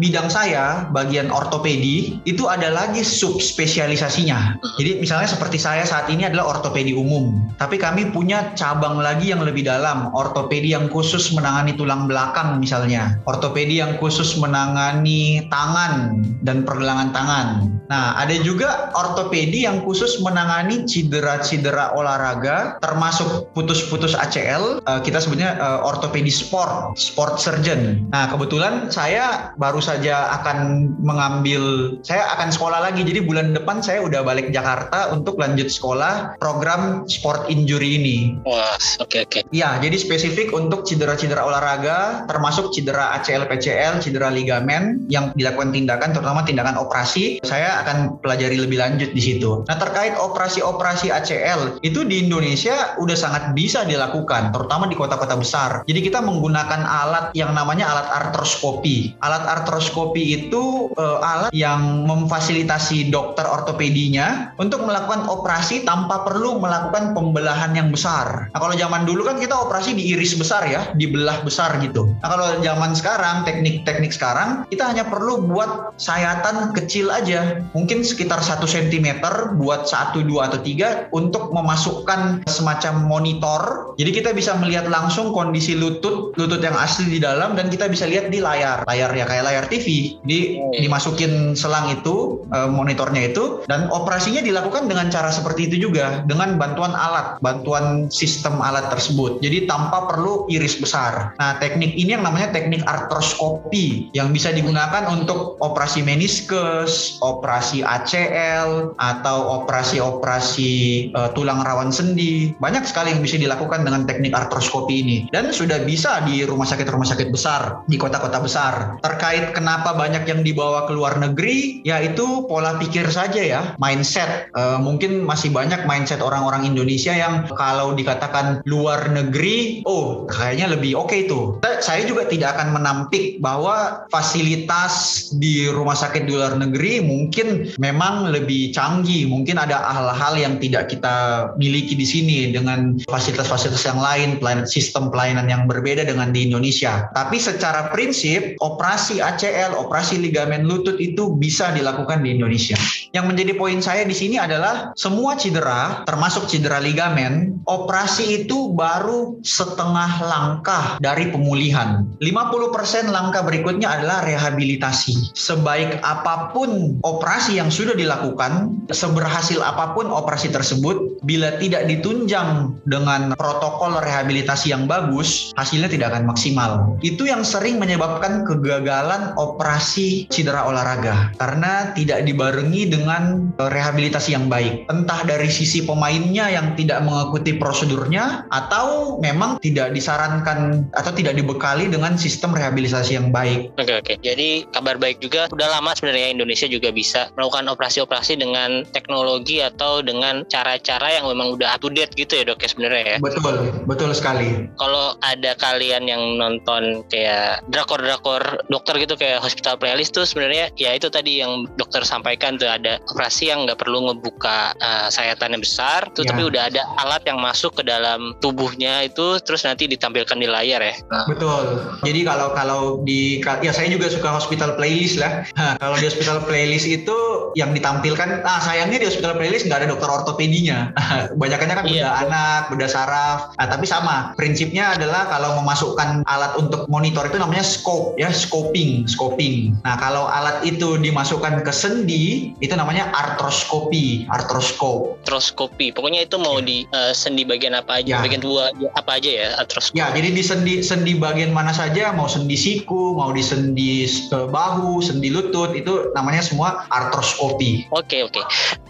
bidang saya, bagian ortopedi, itu ada lagi subspesialisasinya. Jadi misalnya seperti saya saat ini adalah ortopedi umum, tapi kami punya cabang lagi yang lebih dalam, ortopedi yang khusus menangani tulang belakang misalnya, ortopedi yang khusus menangani tangan dan pergelangan tangan. Nah, ada juga ortopedi ortopedi yang khusus menangani cedera-cedera olahraga termasuk putus-putus ACL uh, eh, kita sebutnya uh, ortopedi sport sport surgeon. Nah kebetulan saya baru saja akan mengambil saya akan sekolah lagi. Jadi bulan depan saya udah balik Jakarta untuk lanjut sekolah program sport injury ini. Wah oke okay, oke. Okay. ya jadi spesifik untuk cedera-cedera olahraga termasuk cedera ACL PCL cedera ligamen yang dilakukan tindakan terutama tindakan operasi saya akan pelajari lebih lanjut di situ gitu. Nah terkait operasi-operasi ACL itu di Indonesia udah sangat bisa dilakukan, terutama di kota-kota besar. Jadi kita menggunakan alat yang namanya alat artroskopi. Alat artroskopi itu uh, alat yang memfasilitasi dokter ortopedinya untuk melakukan operasi tanpa perlu melakukan pembelahan yang besar. Nah kalau zaman dulu kan kita operasi diiris besar ya, dibelah besar gitu. Nah kalau zaman sekarang teknik-teknik sekarang kita hanya perlu buat sayatan kecil aja, mungkin sekitar satu cm buat satu, dua atau tiga untuk memasukkan semacam monitor. Jadi kita bisa melihat langsung kondisi lutut, lutut yang asli di dalam dan kita bisa lihat di layar, layar ya kayak layar TV. Di oh. dimasukin selang itu, eh, monitornya itu dan operasinya dilakukan dengan cara seperti itu juga dengan bantuan alat, bantuan sistem alat tersebut. Jadi tanpa perlu iris besar. Nah, teknik ini yang namanya teknik artroskopi yang bisa digunakan untuk operasi meniskus, operasi ACL, atau operasi-operasi uh, tulang rawan sendi. Banyak sekali yang bisa dilakukan dengan teknik artroskopi ini dan sudah bisa di rumah sakit-rumah sakit besar, di kota-kota besar. Terkait kenapa banyak yang dibawa ke luar negeri, yaitu pola pikir saja ya, mindset. Uh, mungkin masih banyak mindset orang-orang Indonesia yang kalau dikatakan luar negeri, oh kayaknya lebih oke okay tuh. Saya juga tidak akan menampik bahwa fasilitas di rumah sakit di luar negeri mungkin memang lebih canggih canggih, mungkin ada hal-hal yang tidak kita miliki di sini dengan fasilitas-fasilitas yang lain, pelayanan sistem pelayanan yang berbeda dengan di Indonesia. Tapi secara prinsip, operasi ACL, operasi ligamen lutut itu bisa dilakukan di Indonesia. Yang menjadi poin saya di sini adalah semua cedera, termasuk cedera ligamen, operasi itu baru setengah langkah dari pemulihan. 50% langkah berikutnya adalah rehabilitasi. Sebaik apa pun operasi yang sudah dilakukan, seberhasil apa pun operasi tersebut, bila tidak ditunjang dengan protokol rehabilitasi yang bagus, hasilnya tidak akan maksimal. Itu yang sering menyebabkan kegagalan operasi cedera olahraga karena tidak dibarengi dengan rehabilitasi yang baik. Entah dari sisi pemainnya yang tidak mengikuti prosedurnya atau memang tidak disarankan atau tidak dibekali dengan sistem rehabilitasi yang baik. Oke oke. Jadi kabar baik juga udah lama sebenarnya Indonesia juga bisa melakukan operasi-operasi dengan dengan teknologi atau dengan cara-cara yang memang udah up to date gitu ya dok ya sebenarnya ya. Betul, betul sekali. Kalau ada kalian yang nonton kayak drakor-drakor dokter gitu kayak hospital playlist tuh sebenarnya ya itu tadi yang dokter sampaikan tuh ada operasi yang nggak perlu ngebuka uh, sayatan yang besar tuh Ya. tapi udah ada alat yang masuk ke dalam tubuhnya itu terus nanti ditampilkan di layar ya. Nah, Betul. Jadi kalau kalau di ya saya juga suka hospital playlist lah. Kalau di hospital playlist itu yang ditampilkan, nah sayangnya di hospital playlist nggak ada dokter ortopedinya. Banyakannya kan Iya. bedah anak, bedah saraf. Nah, tapi sama. Prinsipnya adalah kalau memasukkan alat untuk monitor itu namanya scope ya, scoping, scoping. Nah, kalau alat itu dimasukkan ke sendi itu namanya artroskopi, artroskop. artroskopi. Pokoknya itu mau di uh, sendi bagian apa aja, Ya. bagian dua apa aja ya artroskopi. Ya, jadi di sendi sendi bagian mana saja, mau sendi siku, mau di sendi eh, bahu, sendi lutut, itu namanya semua artroskopi. Oke oke.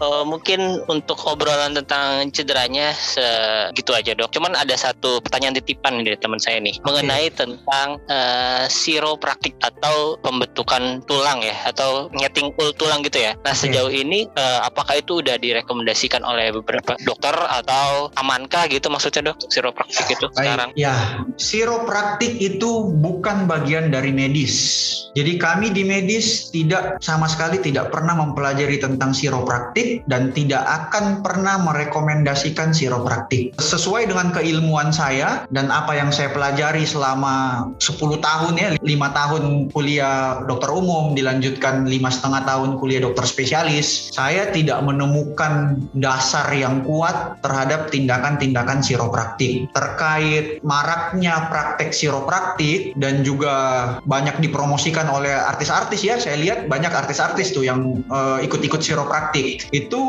Eh, mungkin untuk obrolan tentang cederanya segitu aja dok. Cuman ada satu pertanyaan titipan dari teman saya nih mengenai tentang eh, siropraktik atau pembentukan tulang ya atau nyeting ul tulang gitu ya. Nah sejauh ini eh, apakah itu udah direkomendasikan oleh beberapa dokter atau amankah gitu maksudnya dok siropraktik itu sekarang? ya. Siropraktik itu bukan bagian dari medis. Jadi kami di medis tidak sama sekali tidak pernah mempelajari tentang siropraktik dan tidak akan pernah merekomendasikan siropraktik. Sesuai dengan keilmuan saya dan apa yang saya pelajari selama 10 tahun ya, 5 tahun kuliah dokter umum, dilanjutkan lima setengah tahun kuliah dokter spesialis, saya tidak menemukan dasar yang kuat terhadap tindakan-tindakan siropraktik. Terkait maraknya praktek siropraktik dan juga banyak dipromosikan oleh artis-artis ya, saya lihat banyak artis-artis tuh yang eh, ikut-ikut siropraktik. Itu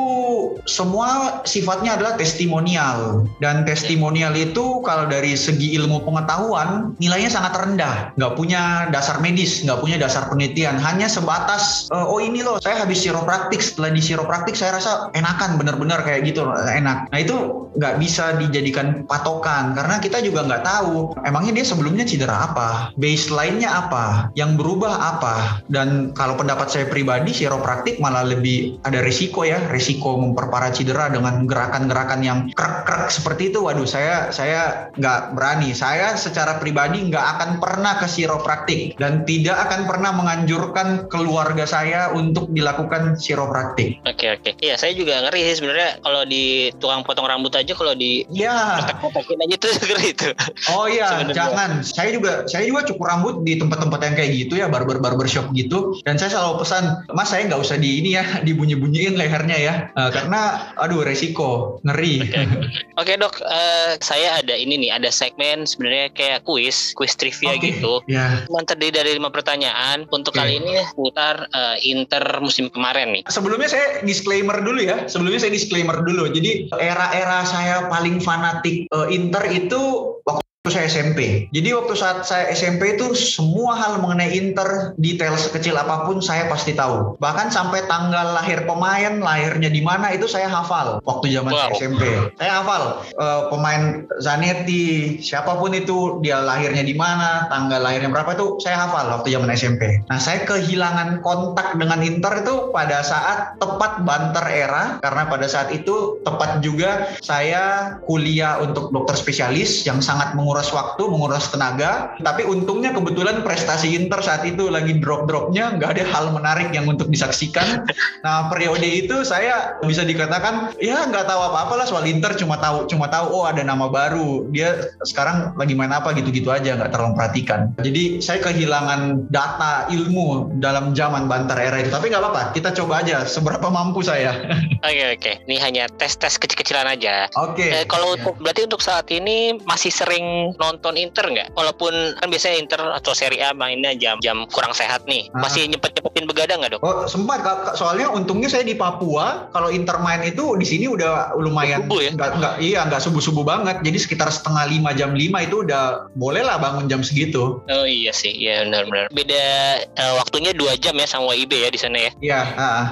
semua sifatnya adalah testimonial dan testimonial itu kalau dari segi ilmu pengetahuan nilainya sangat rendah, nggak punya dasar medis, nggak punya dasar penelitian, hanya sebatas eh, oh ini loh saya habis siropraktik setelah di siropraktik saya rasa enakan bener-bener kayak gitu enak. Nah itu nggak bisa dijadikan patokan karena kita juga nggak tahu emangnya dia sebelumnya cedera apa, baseline-nya apa, yang berubah apa. Dan kalau pendapat saya pribadi siropraktik malah lebih ada risiko ya, risiko memperparah cedera dengan gerakan-gerakan yang krek-krek seperti itu. Waduh saya saya nggak berani. Saya secara pribadi nggak akan pernah ke siropraktik dan tidak akan pernah menganjurkan keluarga saya untuk dilakukan siropraktik. Oke oke. Iya saya juga ngeri sih sebenarnya kalau di tukang potong rambut aja kalau di Ya, kotak-kotakin aja tuh ngeri itu. Oh iya, jangan. Saya juga saya juga cukur rambut di tempat-tempat yang kayak gitu ya, barber barber shop gitu. Dan saya selalu pesan, Mas saya nggak usah di ini ya, dibunyi-bunyiin lehernya ya, Eh, karena aduh resiko, ngeri. Oke dok, eh, saya ada ini nih, ada segmen sebenarnya kayak kuis, kuis trivia Oke. gitu. Cuma terdiri dari lima pertanyaan. Untuk Oke. kali ini putar eh, Inter musim kemarin nih. Sebelumnya saya disclaimer dulu ya. Sebelumnya saya disclaimer dulu. Jadi era-era saya paling fanatik eh, Inter itu waktu saya SMP. Jadi waktu saat saya SMP itu semua hal mengenai Inter, detail sekecil apa pun saya pasti tahu. Bahkan sampai tanggal lahir pemain, lahirnya di mana itu saya hafal waktu zaman saya Wow. SMP. Saya hafal eh, pemain Zanetti, siapa pun itu dia lahirnya di mana, tanggal lahirnya berapa itu saya hafal waktu zaman SMP. Nah, saya kehilangan kontak dengan Inter itu pada saat tepat banter era karena pada saat itu tepat juga saya kuliah untuk dokter spesialis yang sangat menguras waktu, menguras tenaga. Tapi untungnya kebetulan prestasi Inter saat itu lagi drop-dropnya, nggak ada hal menarik yang untuk disaksikan. Nah, periode itu saya bisa dikatakan ya nggak tahu apa-apa lah soal Inter, cuma tahu cuma tahu oh ada nama baru. Dia sekarang lagi main apa gitu-gitu aja, nggak terlalu perhatikan. Jadi saya kehilangan data ilmu dalam zaman banter era itu. Tapi nggak apa-apa, kita coba aja seberapa mampu saya. Oke oke, ini hanya tes-tes kecil-kecilan aja. Oke. Eh, kalau untuk berarti untuk saat ini masih sering nonton Inter nggak? Walaupun kan biasanya Inter atau Serie A mainnya jam-jam kurang sehat nih, Ah. masih nyempet-nyempetin begadang nggak dok? Oh sempat soalnya untungnya saya di Papua kalau Inter main itu di sini udah lumayan Subuh ya? nggak nggak iya nggak subuh subuh banget jadi sekitar setengah lima jam lima itu udah boleh lah bangun jam segitu Oh iya sih, iya benar-benar. Beda eh, waktunya dua jam ya sama WIB ya di sana ya. Iya ah.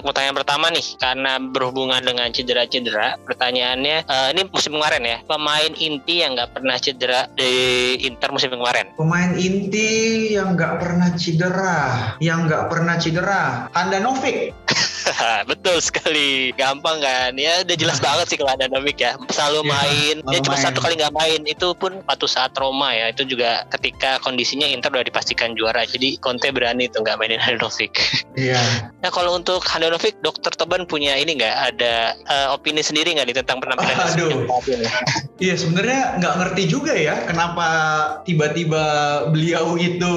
Untuk pertanyaan pertama nih, karena berhubungan dengan cedera-cedera, pertanyaannya eh, ini musim kemarin ya, pemain inti yang nggak pernah cedera di Inter musim kemarin. pemain inti yang nggak pernah cedera yang nggak pernah cedera Handanovic Betul sekali, gampang kan? Ya udah jelas banget sih kalau ada Novik ya. Selalu Iya, main, selalu ya cuma main. satu kali nggak main itu pun waktu saat Roma ya. Itu juga ketika kondisinya Inter udah dipastikan juara. Jadi Conte berani tuh nggak mainin Handanovic. Iya. Nah kalau untuk Handanovic, Dokter Toban punya ini nggak ada eh, opini sendiri nggak nih tentang penampilan Aduh. Iya sebenarnya nggak ngerti juga ya kenapa tiba-tiba beliau itu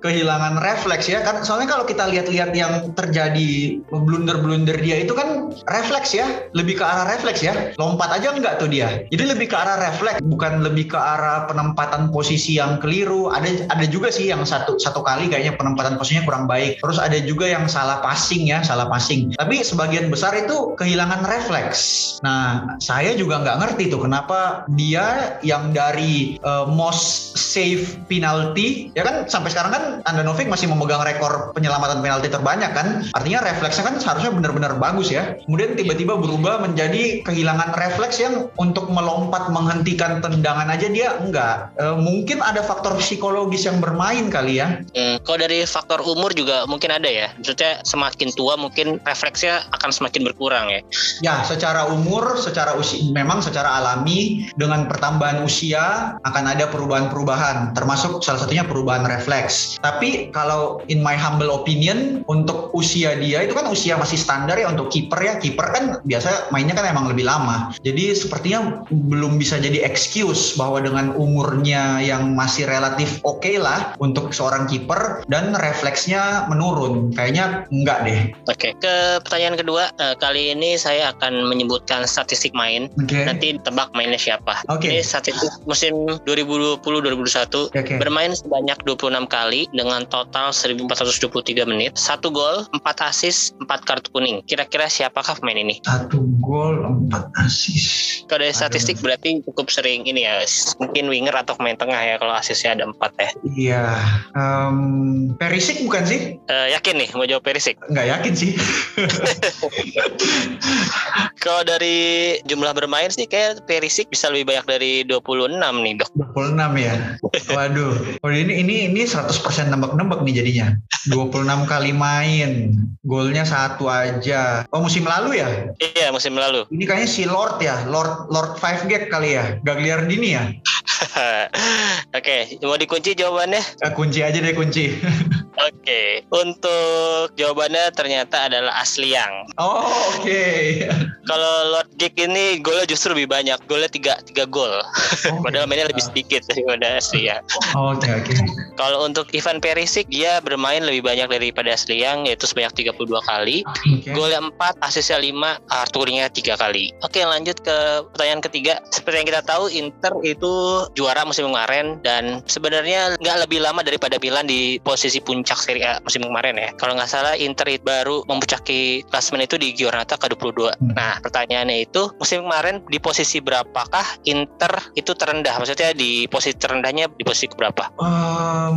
kehilangan refleks ya kan soalnya kalau kita lihat-lihat yang terjadi blunder-blunder dia itu kan refleks ya. Lebih ke arah refleks ya. Lompat aja nggak tuh dia. Jadi lebih ke arah refleks bukan lebih ke arah penempatan posisi yang keliru. Ada ada juga sih yang satu satu kali kayaknya penempatan posisinya kurang baik. Terus ada juga yang salah passing ya salah passing. Tapi sebagian besar itu kehilangan refleks. Nah saya juga nggak ngerti tuh kenapa dia yang dari uh, most save penalty ya kan? Sampai sekarang kan Andanovic masih memegang rekor penyelamatan penalti terbanyak kan? Artinya refleksnya kan seharusnya benar-benar bagus ya kemudian tiba-tiba berubah menjadi kehilangan refleks yang untuk melompat menghentikan tendangan aja dia enggak Eh, mungkin ada faktor psikologis yang bermain kali ya Hmm, kalau dari faktor umur juga mungkin ada ya. Maksudnya semakin tua mungkin refleksnya akan semakin berkurang ya. Ya, secara umur, secara usia, memang secara alami dengan pertambahan usia akan ada perubahan-perubahan, termasuk salah satunya perubahan refleks. Tapi kalau in my humble opinion, untuk usia dia itu kan usia masih standar ya untuk kiper ya. Kiper kan biasa mainnya kan emang lebih lama. Jadi sepertinya belum bisa jadi excuse bahwa dengan umurnya yang masih relatif oke lah untuk seorang kiper dan refleksnya menurun. Kayaknya enggak deh. Oke, ke pertanyaan kedua. Eh, kali ini saya akan menyebutkan statistik main. Oke. Nanti tebak mainnya siapa. Oke. Ini statistik musim 2020-2021 Oke. bermain sebanyak 26 kali dengan total 1423 menit, satu gol, 4 assist, 4 kartu kuning. Kira-kira siapakah pemain ini? Satu gol, empat asis. Kalau dari Aduh. statistik berarti cukup sering ini ya, mungkin winger atau pemain tengah ya kalau asisnya ada 4 ya. Iya, em, Perisik bukan sih? Eh, yakin nih mau jawab Perisik? Nggak yakin sih. Kalau dari jumlah bermain sih kayak Perisik bisa lebih banyak dari 26 nih dok. 26 ya. Waduh. Oh ini ini ini 100% nembak-nembak nih jadinya. 26 kali main. Golnya satu aja. Oh musim lalu ya? Iya musim lalu. Ini kayaknya si Lord ya. Lord Lord Five Gag kali ya. Gagliardini ya. Oke, mau dikunci jawabannya? Eh, kunci aja deh kunci. Oke, untuk jawabannya ternyata adalah Asliang. Oh oke. Kalau Lord Gig ini golnya justru lebih banyak, golnya tiga tiga gol. Oke. Padahal mainnya lebih sedikit daripada Asliang. Oke oke. Kalau untuk Ivan Perisic dia bermain lebih banyak daripada Asliang yaitu sebanyak 32 kali. Oke. Golnya 4, asisnya 5, kartu kuningnya 3 kali. Oke, lanjut ke pertanyaan ketiga. Seperti yang kita tahu, Inter itu juara musim kemarin dan sebenarnya nggak lebih lama daripada Milan di posisi puncak Serie A musim kemarin ya. Kalau nggak salah, Inter itu baru mempuncaki klasemen itu di Giornata ke-22. Hmm. Nah, pertanyaannya itu, musim kemarin di posisi berapakah Inter itu terendah? Maksudnya di posisi terendahnya di posisi berapa? Em,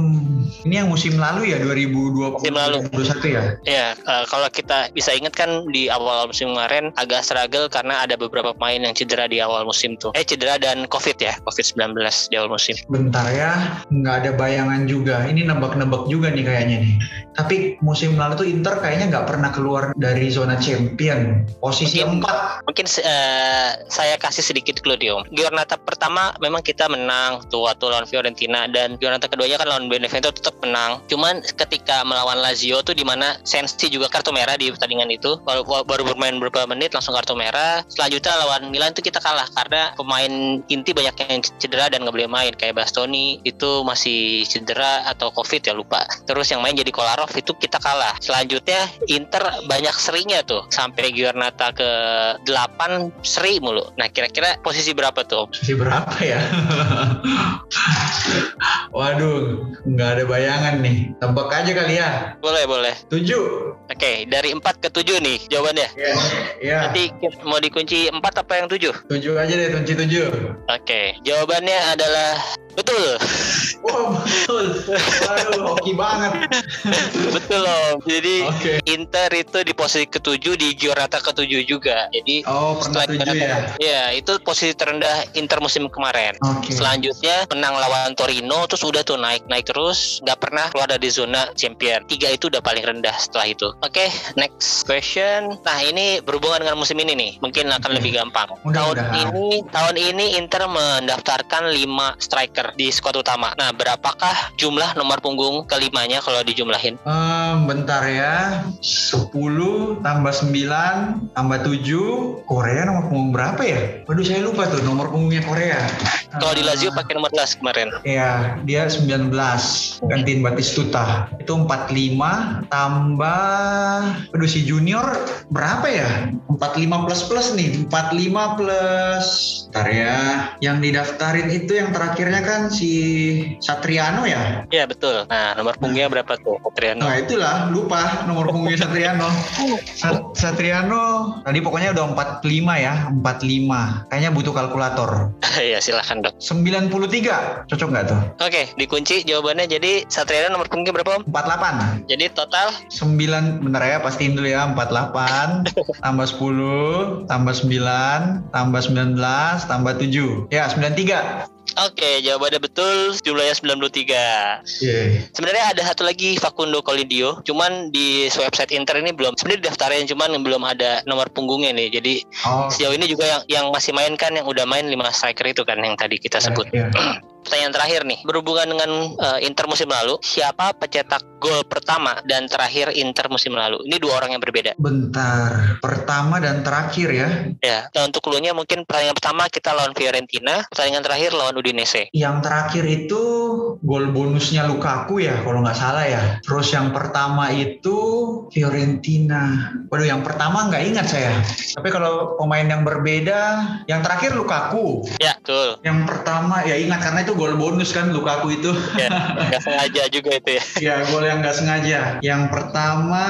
ini yang musim lalu ya 2020 Musim lalu. 2021 ya. Ya, eh, kalau kita bisa ingat kan di awal musim kemarin agak struggle karena ada beberapa pemain yang cedera di awal musim tuh. Eh cedera dan COVID ya, COVID-19 di awal musim. Bentar ya, nggak ada bayangan juga. Ini nebak-nebak juga nih kayaknya nih. Tapi musim lalu tuh Inter kayaknya nggak pernah keluar dari zona champion. Posisi Mungkin- empat. Mungkin eh, saya kasih sedikit clue Dio. Giornata pertama memang kita menang tuh waktu lawan Fiorentina dan Giornata keduanya kan lawan Benevento tetap menang. Cuman ketika melawan Lazio tuh di mana Sensi juga kartu merah di pertandingan itu baru, baru bermain beberapa menit langsung kartu merah. Selanjutnya lawan Milan tuh kita kalah karena pemain inti banyak yang cedera dan nggak boleh main kayak Bastoni itu masih cedera atau Covid ya lupa. Terus yang main jadi Kolarov itu kita kalah. Selanjutnya Inter banyak serinya tuh sampai Giornata ke 8 seri mulu. Nah kira-kira posisi berapa tuh? Posisi berapa ya? Waduh, nggak ada bayangan nih. Tebak aja kali ya. Boleh boleh. Tujuh. Oke dari 4 ke 7 nih jawabannya. Ya. ya. Nanti mau dikunci 4 apa yang 7? Tujuh aja deh, kunci tujuh. Oke, jawabannya adalah Betul. Oh betul. Waduh, hoki banget. Betul loh. Jadi Oke. Inter itu di posisi ketujuh di Giornata ketujuh juga. Jadi Oh pernah setelah tujuh ya. Ya, itu posisi terendah Inter musim kemarin. Oke. Selanjutnya menang lawan Torino terus udah tuh naik naik terus nggak pernah keluar dari zona champion. Tiga itu udah paling rendah setelah itu. Oke, next question. Nah ini berhubungan dengan musim ini nih, mungkin akan Oke. lebih gampang. Tahun Mudah-mudahan. ini tahun ini Inter mendaftarkan 5 striker di skuad utama. Nah berapakah jumlah nomor punggung kelimanya kalau dijumlahin? Ehm, bentar ya. 10 tambah 9 tambah 7. Korea nomor punggung berapa ya? Waduh saya lupa tuh nomor punggungnya Korea. Kalau di Lazio pakai nomor 11 kemarin. Iya, dia 19 gantiin Batistuta. Itu 45 tambah aduh si junior berapa ya? 45 plus plus nih. 45 plus Bentar ya. Yang didaftarin itu yang terakhirnya kan si Satriano ya? Iya betul. Nah nomor punggungnya berapa tuh Triano? Nah itulah lupa nomor punggungnya Satriano. Sat- Satriano tadi pokoknya udah 45 ya, 45. Kayaknya butuh kalkulator. Iya silakan dok. 93 cocok nggak tuh? Oke dikunci jawabannya jadi Satriano nomor punggungnya berapa om? 48. Jadi total 9 bener ya pastiin dulu ya 48 tambah 10 tambah 9 tambah 19 tambah 7 ya 93 Oke, jawabannya betul. Jumlahnya 93. Yeay. Sebenarnya ada satu lagi Facundo Colidio, cuman di website Inter ini belum sebenarnya daftarin cuman belum ada nomor punggungnya nih. Jadi oh sejauh ini juga yang yang masih main kan yang udah main 5 striker itu kan yang tadi kita sebut. iya. Pertanyaan terakhir nih, berhubungan dengan eh, Inter musim lalu, siapa pencetak gol pertama dan terakhir Inter musim lalu? Ini dua orang yang berbeda. bentar pertama dan terakhir ya Ya, nah untuk clue-nya mungkin pertandingan pertama kita lawan Fiorentina, pertandingan terakhir lawan Udinese. yang terakhir itu gol bonusnya Lukaku ya kalau nggak salah ya terus yang pertama itu Fiorentina waduh yang pertama nggak ingat saya tapi kalau pemain yang berbeda yang terakhir Lukaku Ya, betul. yang pertama ya ingat karena itu gol bonus kan Lukaku itu Ya, nggak sengaja juga itu ya. Ya gol yang nggak sengaja. Yang pertama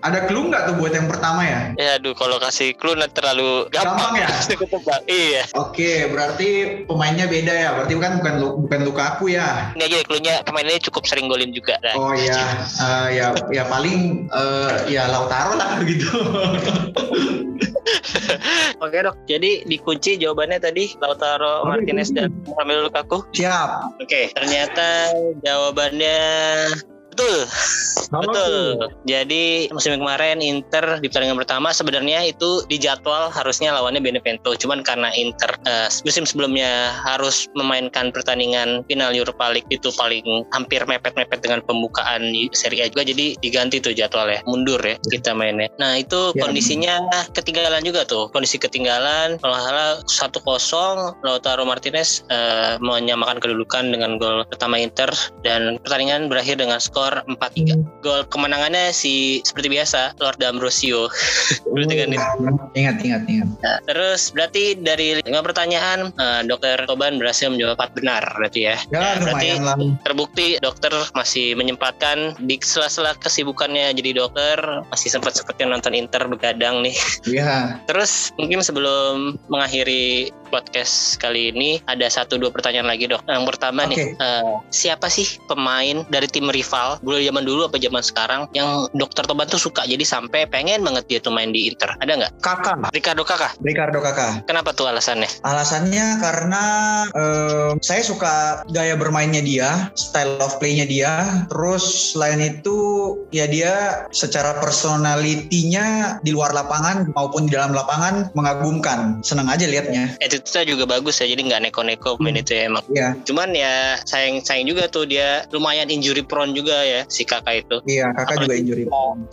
ada clue nggak tuh buat yang pertama ya? Ya, aduh kalau kasih clue nanti terlalu gampang, Gampang ya? Iya. Oke, berarti pemainnya beda ya. Berarti kan bukan Lu- bukan Lukaku ya. Ini aja clue-nya pemain ini cukup sering golin juga. Nah, Oh iya, Eh, ya ya paling eh, ya Lautaro lah gitu. Oke dok, jadi dikunci jawabannya tadi Lautaro Martinez dan Romelu Lukaku. Siap. Oke, ternyata jawabannya betul. Betul. Jadi musim kemarin Inter di pertandingan pertama sebenarnya itu di jadwal harusnya lawannya Benevento. Cuman karena Inter eh, musim sebelumnya harus memainkan pertandingan final Europa League itu paling hampir mepet-mepet dengan pembukaan Serie A juga jadi diganti tuh jadwalnya. Mundur ya kita mainnya. Nah, itu Ya. kondisinya ketinggalan juga tuh. Kondisi ketinggalan kalau salah 1-0 Lautaro Martinez eh, menyamakan kedudukan dengan gol pertama Inter dan pertandingan berakhir dengan skor 4-3 gol kemenangannya si seperti biasa Lord Ambrosio berarti kan itu. Ingat, ingat, ingat. Nah, terus berarti dari lima pertanyaan eh, dokter Toban berhasil menjawab empat benar berarti ya Ya berarti lumayan lah. terbukti dokter masih menyempatkan di sela-sela kesibukannya jadi dokter masih sempat sempatnya nonton Inter begadang nih Iya. terus mungkin sebelum mengakhiri podcast kali ini ada satu dua pertanyaan lagi dok yang pertama nih eh, siapa sih pemain dari tim rival dulu zaman dulu apa zaman sekarang yang dokter Toban tuh suka jadi sampai pengen banget dia tuh main di Inter ada nggak Kakak, Ricardo Kakak Ricardo Kakak. kenapa tuh alasannya Alasannya karena em, saya suka gaya bermainnya dia, style of play-nya dia. Terus selain itu ya dia secara personalitinya di luar lapangan maupun di dalam lapangan mengagumkan. Senang aja liatnya. Attitude-nya juga bagus ya jadi nggak neko-neko main Hmm. itu ya emang Iya, cuman ya sayang sayang juga tuh dia lumayan injury prone juga ya si kakak itu iya kakak juga injury.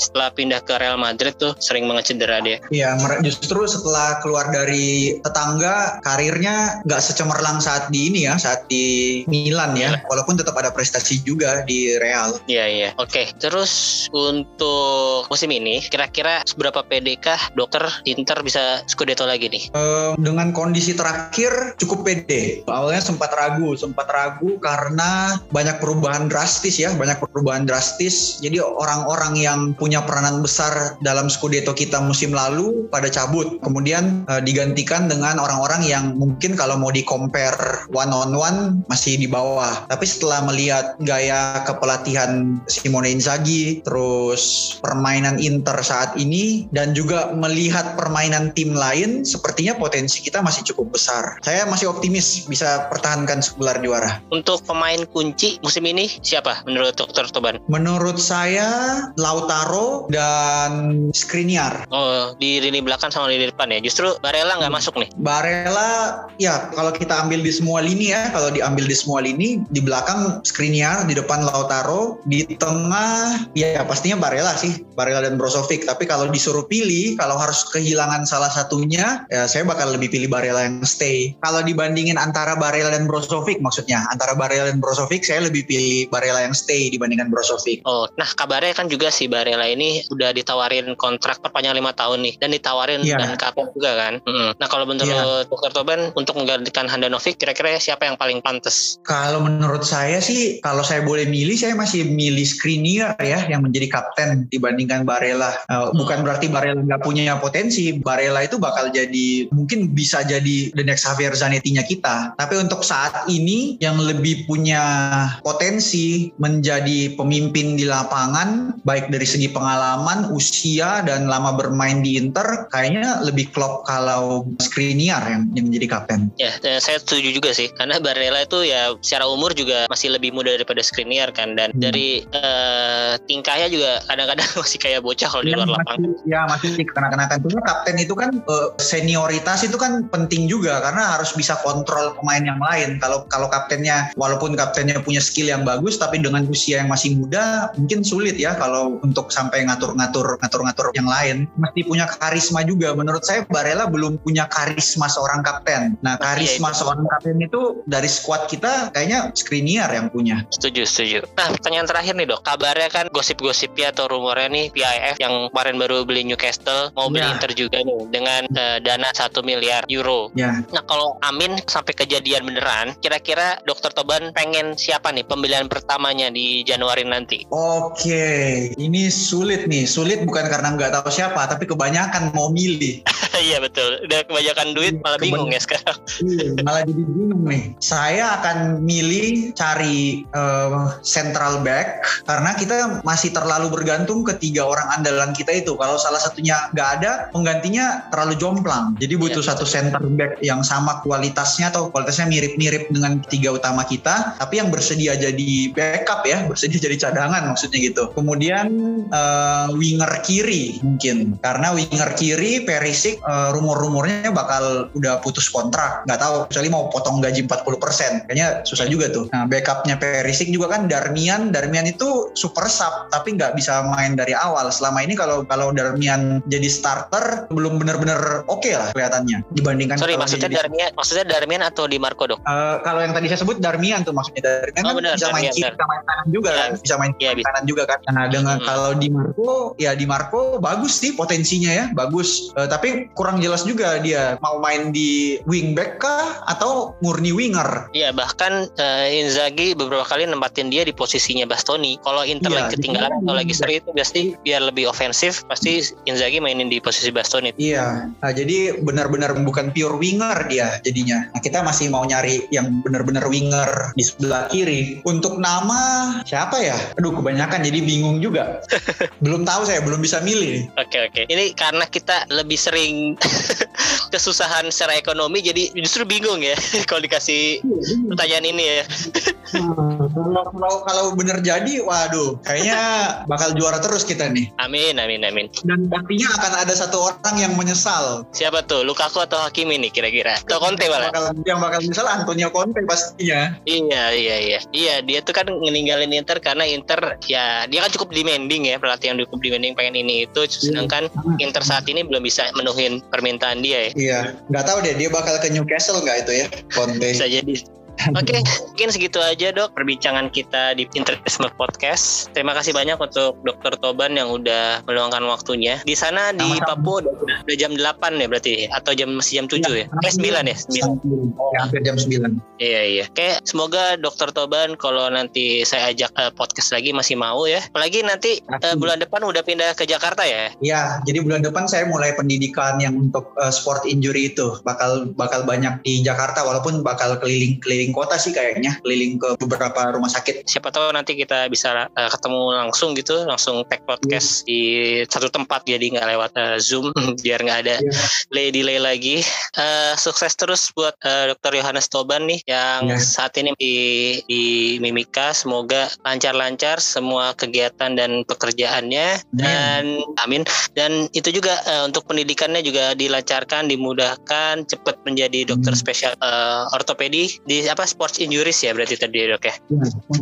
setelah pindah ke Real Madrid tuh sering banget cedera dia Iya, justru setelah keluar dari tetangga, karirnya nggak secemerlang saat di ini ya, saat di Milan ya. Walaupun tetap ada prestasi juga di Real. Iya iya. Oke. Terus untuk musim ini kira-kira seberapa kah dokter Inter bisa Scudetto lagi nih? Em, dengan kondisi terakhir cukup pede. Awalnya sempat ragu, sempat ragu karena banyak perubahan drastis ya, banyak perubahan drastis. Jadi orang-orang yang punya peranan besar dalam Scudetto kita musim lalu pada cabut. Kemudian uh, digantikan dengan orang-orang yang mungkin kalau mau di compare one on one masih di bawah. Tapi setelah melihat gaya kepelatihan Simone Inzaghi, terus permainan Inter saat ini dan juga melihat permainan tim lain sepertinya potensi kita masih cukup besar. Saya masih optimis bisa pertahankan segelar juara. Untuk pemain kunci musim ini siapa menurut Dr. Toban? Menurut saya Lautaro dan Skriniar. Oh, di lini belakang sama lini depan ya. Justru Barella nggak hmm. masuk nih. Barella ya kalau kita ambil di semua lini ya, kalau diambil di semua lini di belakang Skriniar, di depan Lautaro, di tengah ya pastinya Barella sih, Barella dan Brozovic. Tapi kalau disuruh pilih, kalau harus kehilangan salah satunya, ya saya bakal lebih pilih Barella yang stay. Kalau dibandingin antara Barella dan Brozovic maksudnya, antara Barella dan Brozovic saya lebih pilih Barella yang stay dibandingkan Brozovic. Oh, nah kabarnya kan juga si Barella ini udah ditawarin kontrak perpanjang lima tahun nih dan ditawarin yeah. dan kapok juga kan. Hmm. Nah kalau menurut yeah. Dr. Toban untuk menggantikan Handanovic kira-kira siapa yang paling pantas? Kalau menurut saya sih kalau saya boleh milih saya masih milih Skriniar ya yang menjadi kapten dibandingkan Barella. Uh, hmm. Bukan berarti Barella nggak punya potensi. Barella itu bakal jadi mungkin bisa jadi the next Javier Zanetti-nya kita. Tapi untuk saat ini yang lebih punya potensi menjadi pemimpin di lapangan baik dari segi pengalaman, usia dan lama bermain di Inter kayaknya lebih klop kalau Skriniar yang, yang menjadi kapten. Ya, saya setuju juga sih karena Barella itu ya secara umur juga masih lebih muda daripada Skriniar kan dan hmm. dari uh, tingkahnya juga kadang-kadang masih kayak bocah kalau ya, di luar lapangan. Ya masih kena-kenakan itu kapten itu kan uh, senioritas itu kan penting juga karena harus bisa kontrol pemain yang lain. Kalau kalau kaptennya walaupun kaptennya punya skill yang bagus tapi dengan usia yang masih muda mungkin sulit ya kalau untuk sampai ngatur-ngatur ngatur-ngatur yang lain. Mesti punya karisma juga. Menurut saya Barella belum punya karisma seorang kapten. Nah, karisma iya, seorang kapten itu dari squad kita kayaknya Skriniar yang punya. Setuju, setuju. Nah, pertanyaan terakhir nih, Dok. Kabarnya kan gosip-gosipnya atau rumornya nih PIF yang kemarin baru beli Newcastle mau beli ya. Inter juga nih dengan uh, dana satu miliar euro. Ya. Nah, kalau Amin sampai kejadian beneran, kira-kira Dokter Toban pengen siapa nih pembelian pertamanya di Januari nanti? Oke, ini sulit nih. Sulit bukan karena nggak tahu siapa, tapi kebanyakan mau milih. iya betul. Udah kebanyakan duit malah bingung ya sekarang. iya, malah jadi bingung nih. Saya akan milih cari uh, central back karena kita masih terlalu bergantung ke tiga orang andalan kita itu. Kalau salah satunya nggak ada, penggantinya terlalu jomplang. Jadi butuh iya, satu center back yang sama kualitasnya atau kualitasnya mirip-mirip dengan tiga utama kita, tapi yang bersedia jadi backup ya, bersedia jadi cadangan maksudnya gitu. Kemudian uh, winger kiri mungkin karena winger kiri Perisic uh, rumor-rumornya bakal udah putus kontrak. Nggak tahu kecuali mau potong gaji 40% kayaknya susah juga tuh. Nah backupnya Perisic juga kan Darmian. Darmian itu super sub tapi nggak bisa main dari awal. Selama ini kalau kalau Darmian jadi starter belum benar-benar oke okay lah kelihatannya. Dibandingkan sorry maksudnya jadi... Darmian maksudnya Darmian atau Di Marco dok? Uh, kalau yang tadi saya sebut Darmian tuh maksudnya. Darmian oh, kan bener, bisa main kiri bisa main kanan juga ya. kan. Bisa main ya, kanan juga kan. Nah dengan hmm. kalau Di Marco ya Di Marco bagus sih potensinya ya bagus. Uh, tapi kurang jelas juga dia. Mau main di wingback kah? Atau murni winger? Iya bahkan uh, Inzaghi beberapa kali nempatin dia di posisinya Bastoni. Kalau Inter ya, lagi ketinggalan atau lagi seri itu pasti biar lebih ofensif pasti Inzaghi mainin di posisi Bastoni. Iya. Nah, jadi benar-benar bukan pure winger dia jadinya. Nah, kita masih mau nyari yang benar-benar winger di sebelah kiri. Untuk nama siapa ya? Aduh kebanyakan jadi bingung juga. Belum tahu saya belum bisa milih. Oke okay, oke. Okay. ini karena kita lebih sering kesusahan secara ekonomi jadi justru bingung ya kalau dikasih pertanyaan ini ya. kalau kalau bener jadi, waduh, kayaknya bakal juara terus kita nih. Amin, amin, amin. Dan pastinya akan ada satu orang yang menyesal. Siapa tuh? Lukaku atau Hakimi nih kira-kira? Atau Conte malah? Yang bakal menyesal Antonio Conte pastinya. Iya, iya, iya. Iya, dia tuh kan meninggalin Inter karena Inter ya dia kan cukup demanding ya pelatih yang cukup demanding pengen ini itu sedangkan iya. Inter saat ini belum bisa menuhin permintaan dia ya. Iya, nggak tahu deh dia bakal ke Newcastle nggak itu ya, Conte. bisa jadi. Oke, okay, mungkin segitu aja dok perbincangan kita di Interisme Podcast. Terima kasih banyak untuk Dokter Toban yang udah meluangkan waktunya. Di sana di Papua udah, udah jam 8 ya berarti atau jam masih jam 7 ya? Eh 9 ya? 9. Ya, hampir jam 9. Iya iya. Oke, semoga Dokter Toban kalau nanti saya ajak uh, podcast lagi masih mau ya. Apalagi nanti uh, bulan depan udah pindah ke Jakarta ya. Iya, jadi bulan depan saya mulai pendidikan yang untuk uh, sport injury itu bakal bakal banyak di Jakarta walaupun bakal keliling-keliling kota sih kayaknya, keliling ke beberapa rumah sakit. Siapa tahu nanti kita bisa uh, ketemu langsung gitu, langsung tag podcast yeah. di satu tempat jadi nggak lewat uh, Zoom biar nggak ada yeah. delay delay lagi. Uh, sukses terus buat uh, Dr. Yohanes Toban nih yang yeah. saat ini di di Mimika. Semoga lancar-lancar semua kegiatan dan pekerjaannya yeah. dan amin. Dan itu juga uh, untuk pendidikannya juga dilancarkan, dimudahkan, cepat menjadi dokter hmm. spesial uh, ortopedi di apa sports injuries ya berarti tadi dok ya.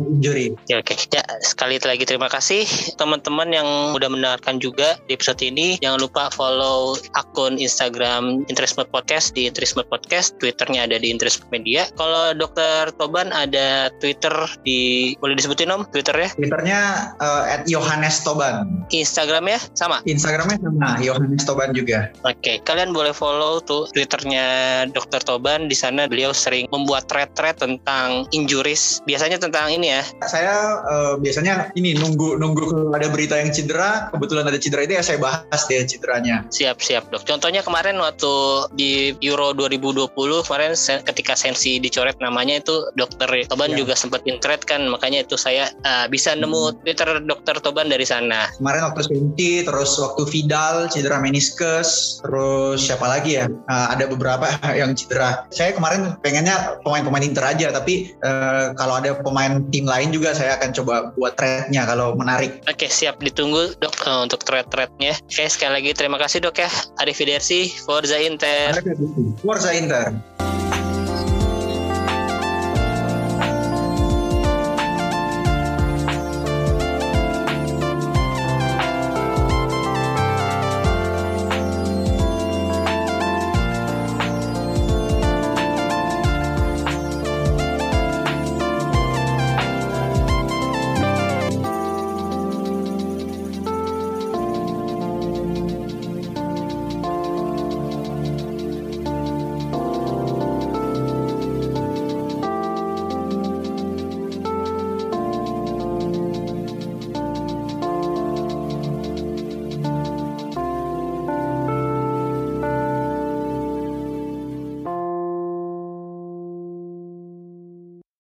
Injury. Ya, Oke. Okay. Ya sekali lagi terima kasih teman-teman yang udah mendengarkan juga di episode ini. Jangan lupa follow akun Instagram Interest Podcast di Interest Podcast, Twitternya ada di Interest Media. Kalau Dokter Toban ada Twitter di boleh disebutin om Twitternya? Twitternya uh, at Yohanes Toban. Instagramnya sama? Instagramnya sama Yohanes Toban juga. Oke, okay. kalian boleh follow tuh Twitternya Dokter Toban. Di sana beliau sering membuat tentang injuries. Biasanya tentang ini ya. Saya uh, biasanya ini nunggu nunggu ada berita yang cedera. Kebetulan ada cedera itu ya saya bahas deh cederanya. Siap siap dok. Contohnya kemarin waktu di Euro 2020 kemarin ketika Sensi dicoret namanya itu Dokter Toban ya. juga sempat thread kan makanya itu saya uh, bisa nemu hmm. Twitter Dokter Toban dari sana. Kemarin waktu Sensi terus waktu Vidal cedera meniskus terus siapa lagi ya uh, ada beberapa yang cedera. Saya kemarin pengennya pemain-pemain Inter aja tapi uh, kalau ada pemain tim lain juga saya akan coba buat threadnya kalau menarik. Oke siap ditunggu dok uh, untuk thread-threadnya. Oke sekali lagi terima kasih dok ya. Arrivederci, Forza Inter. Forza Inter.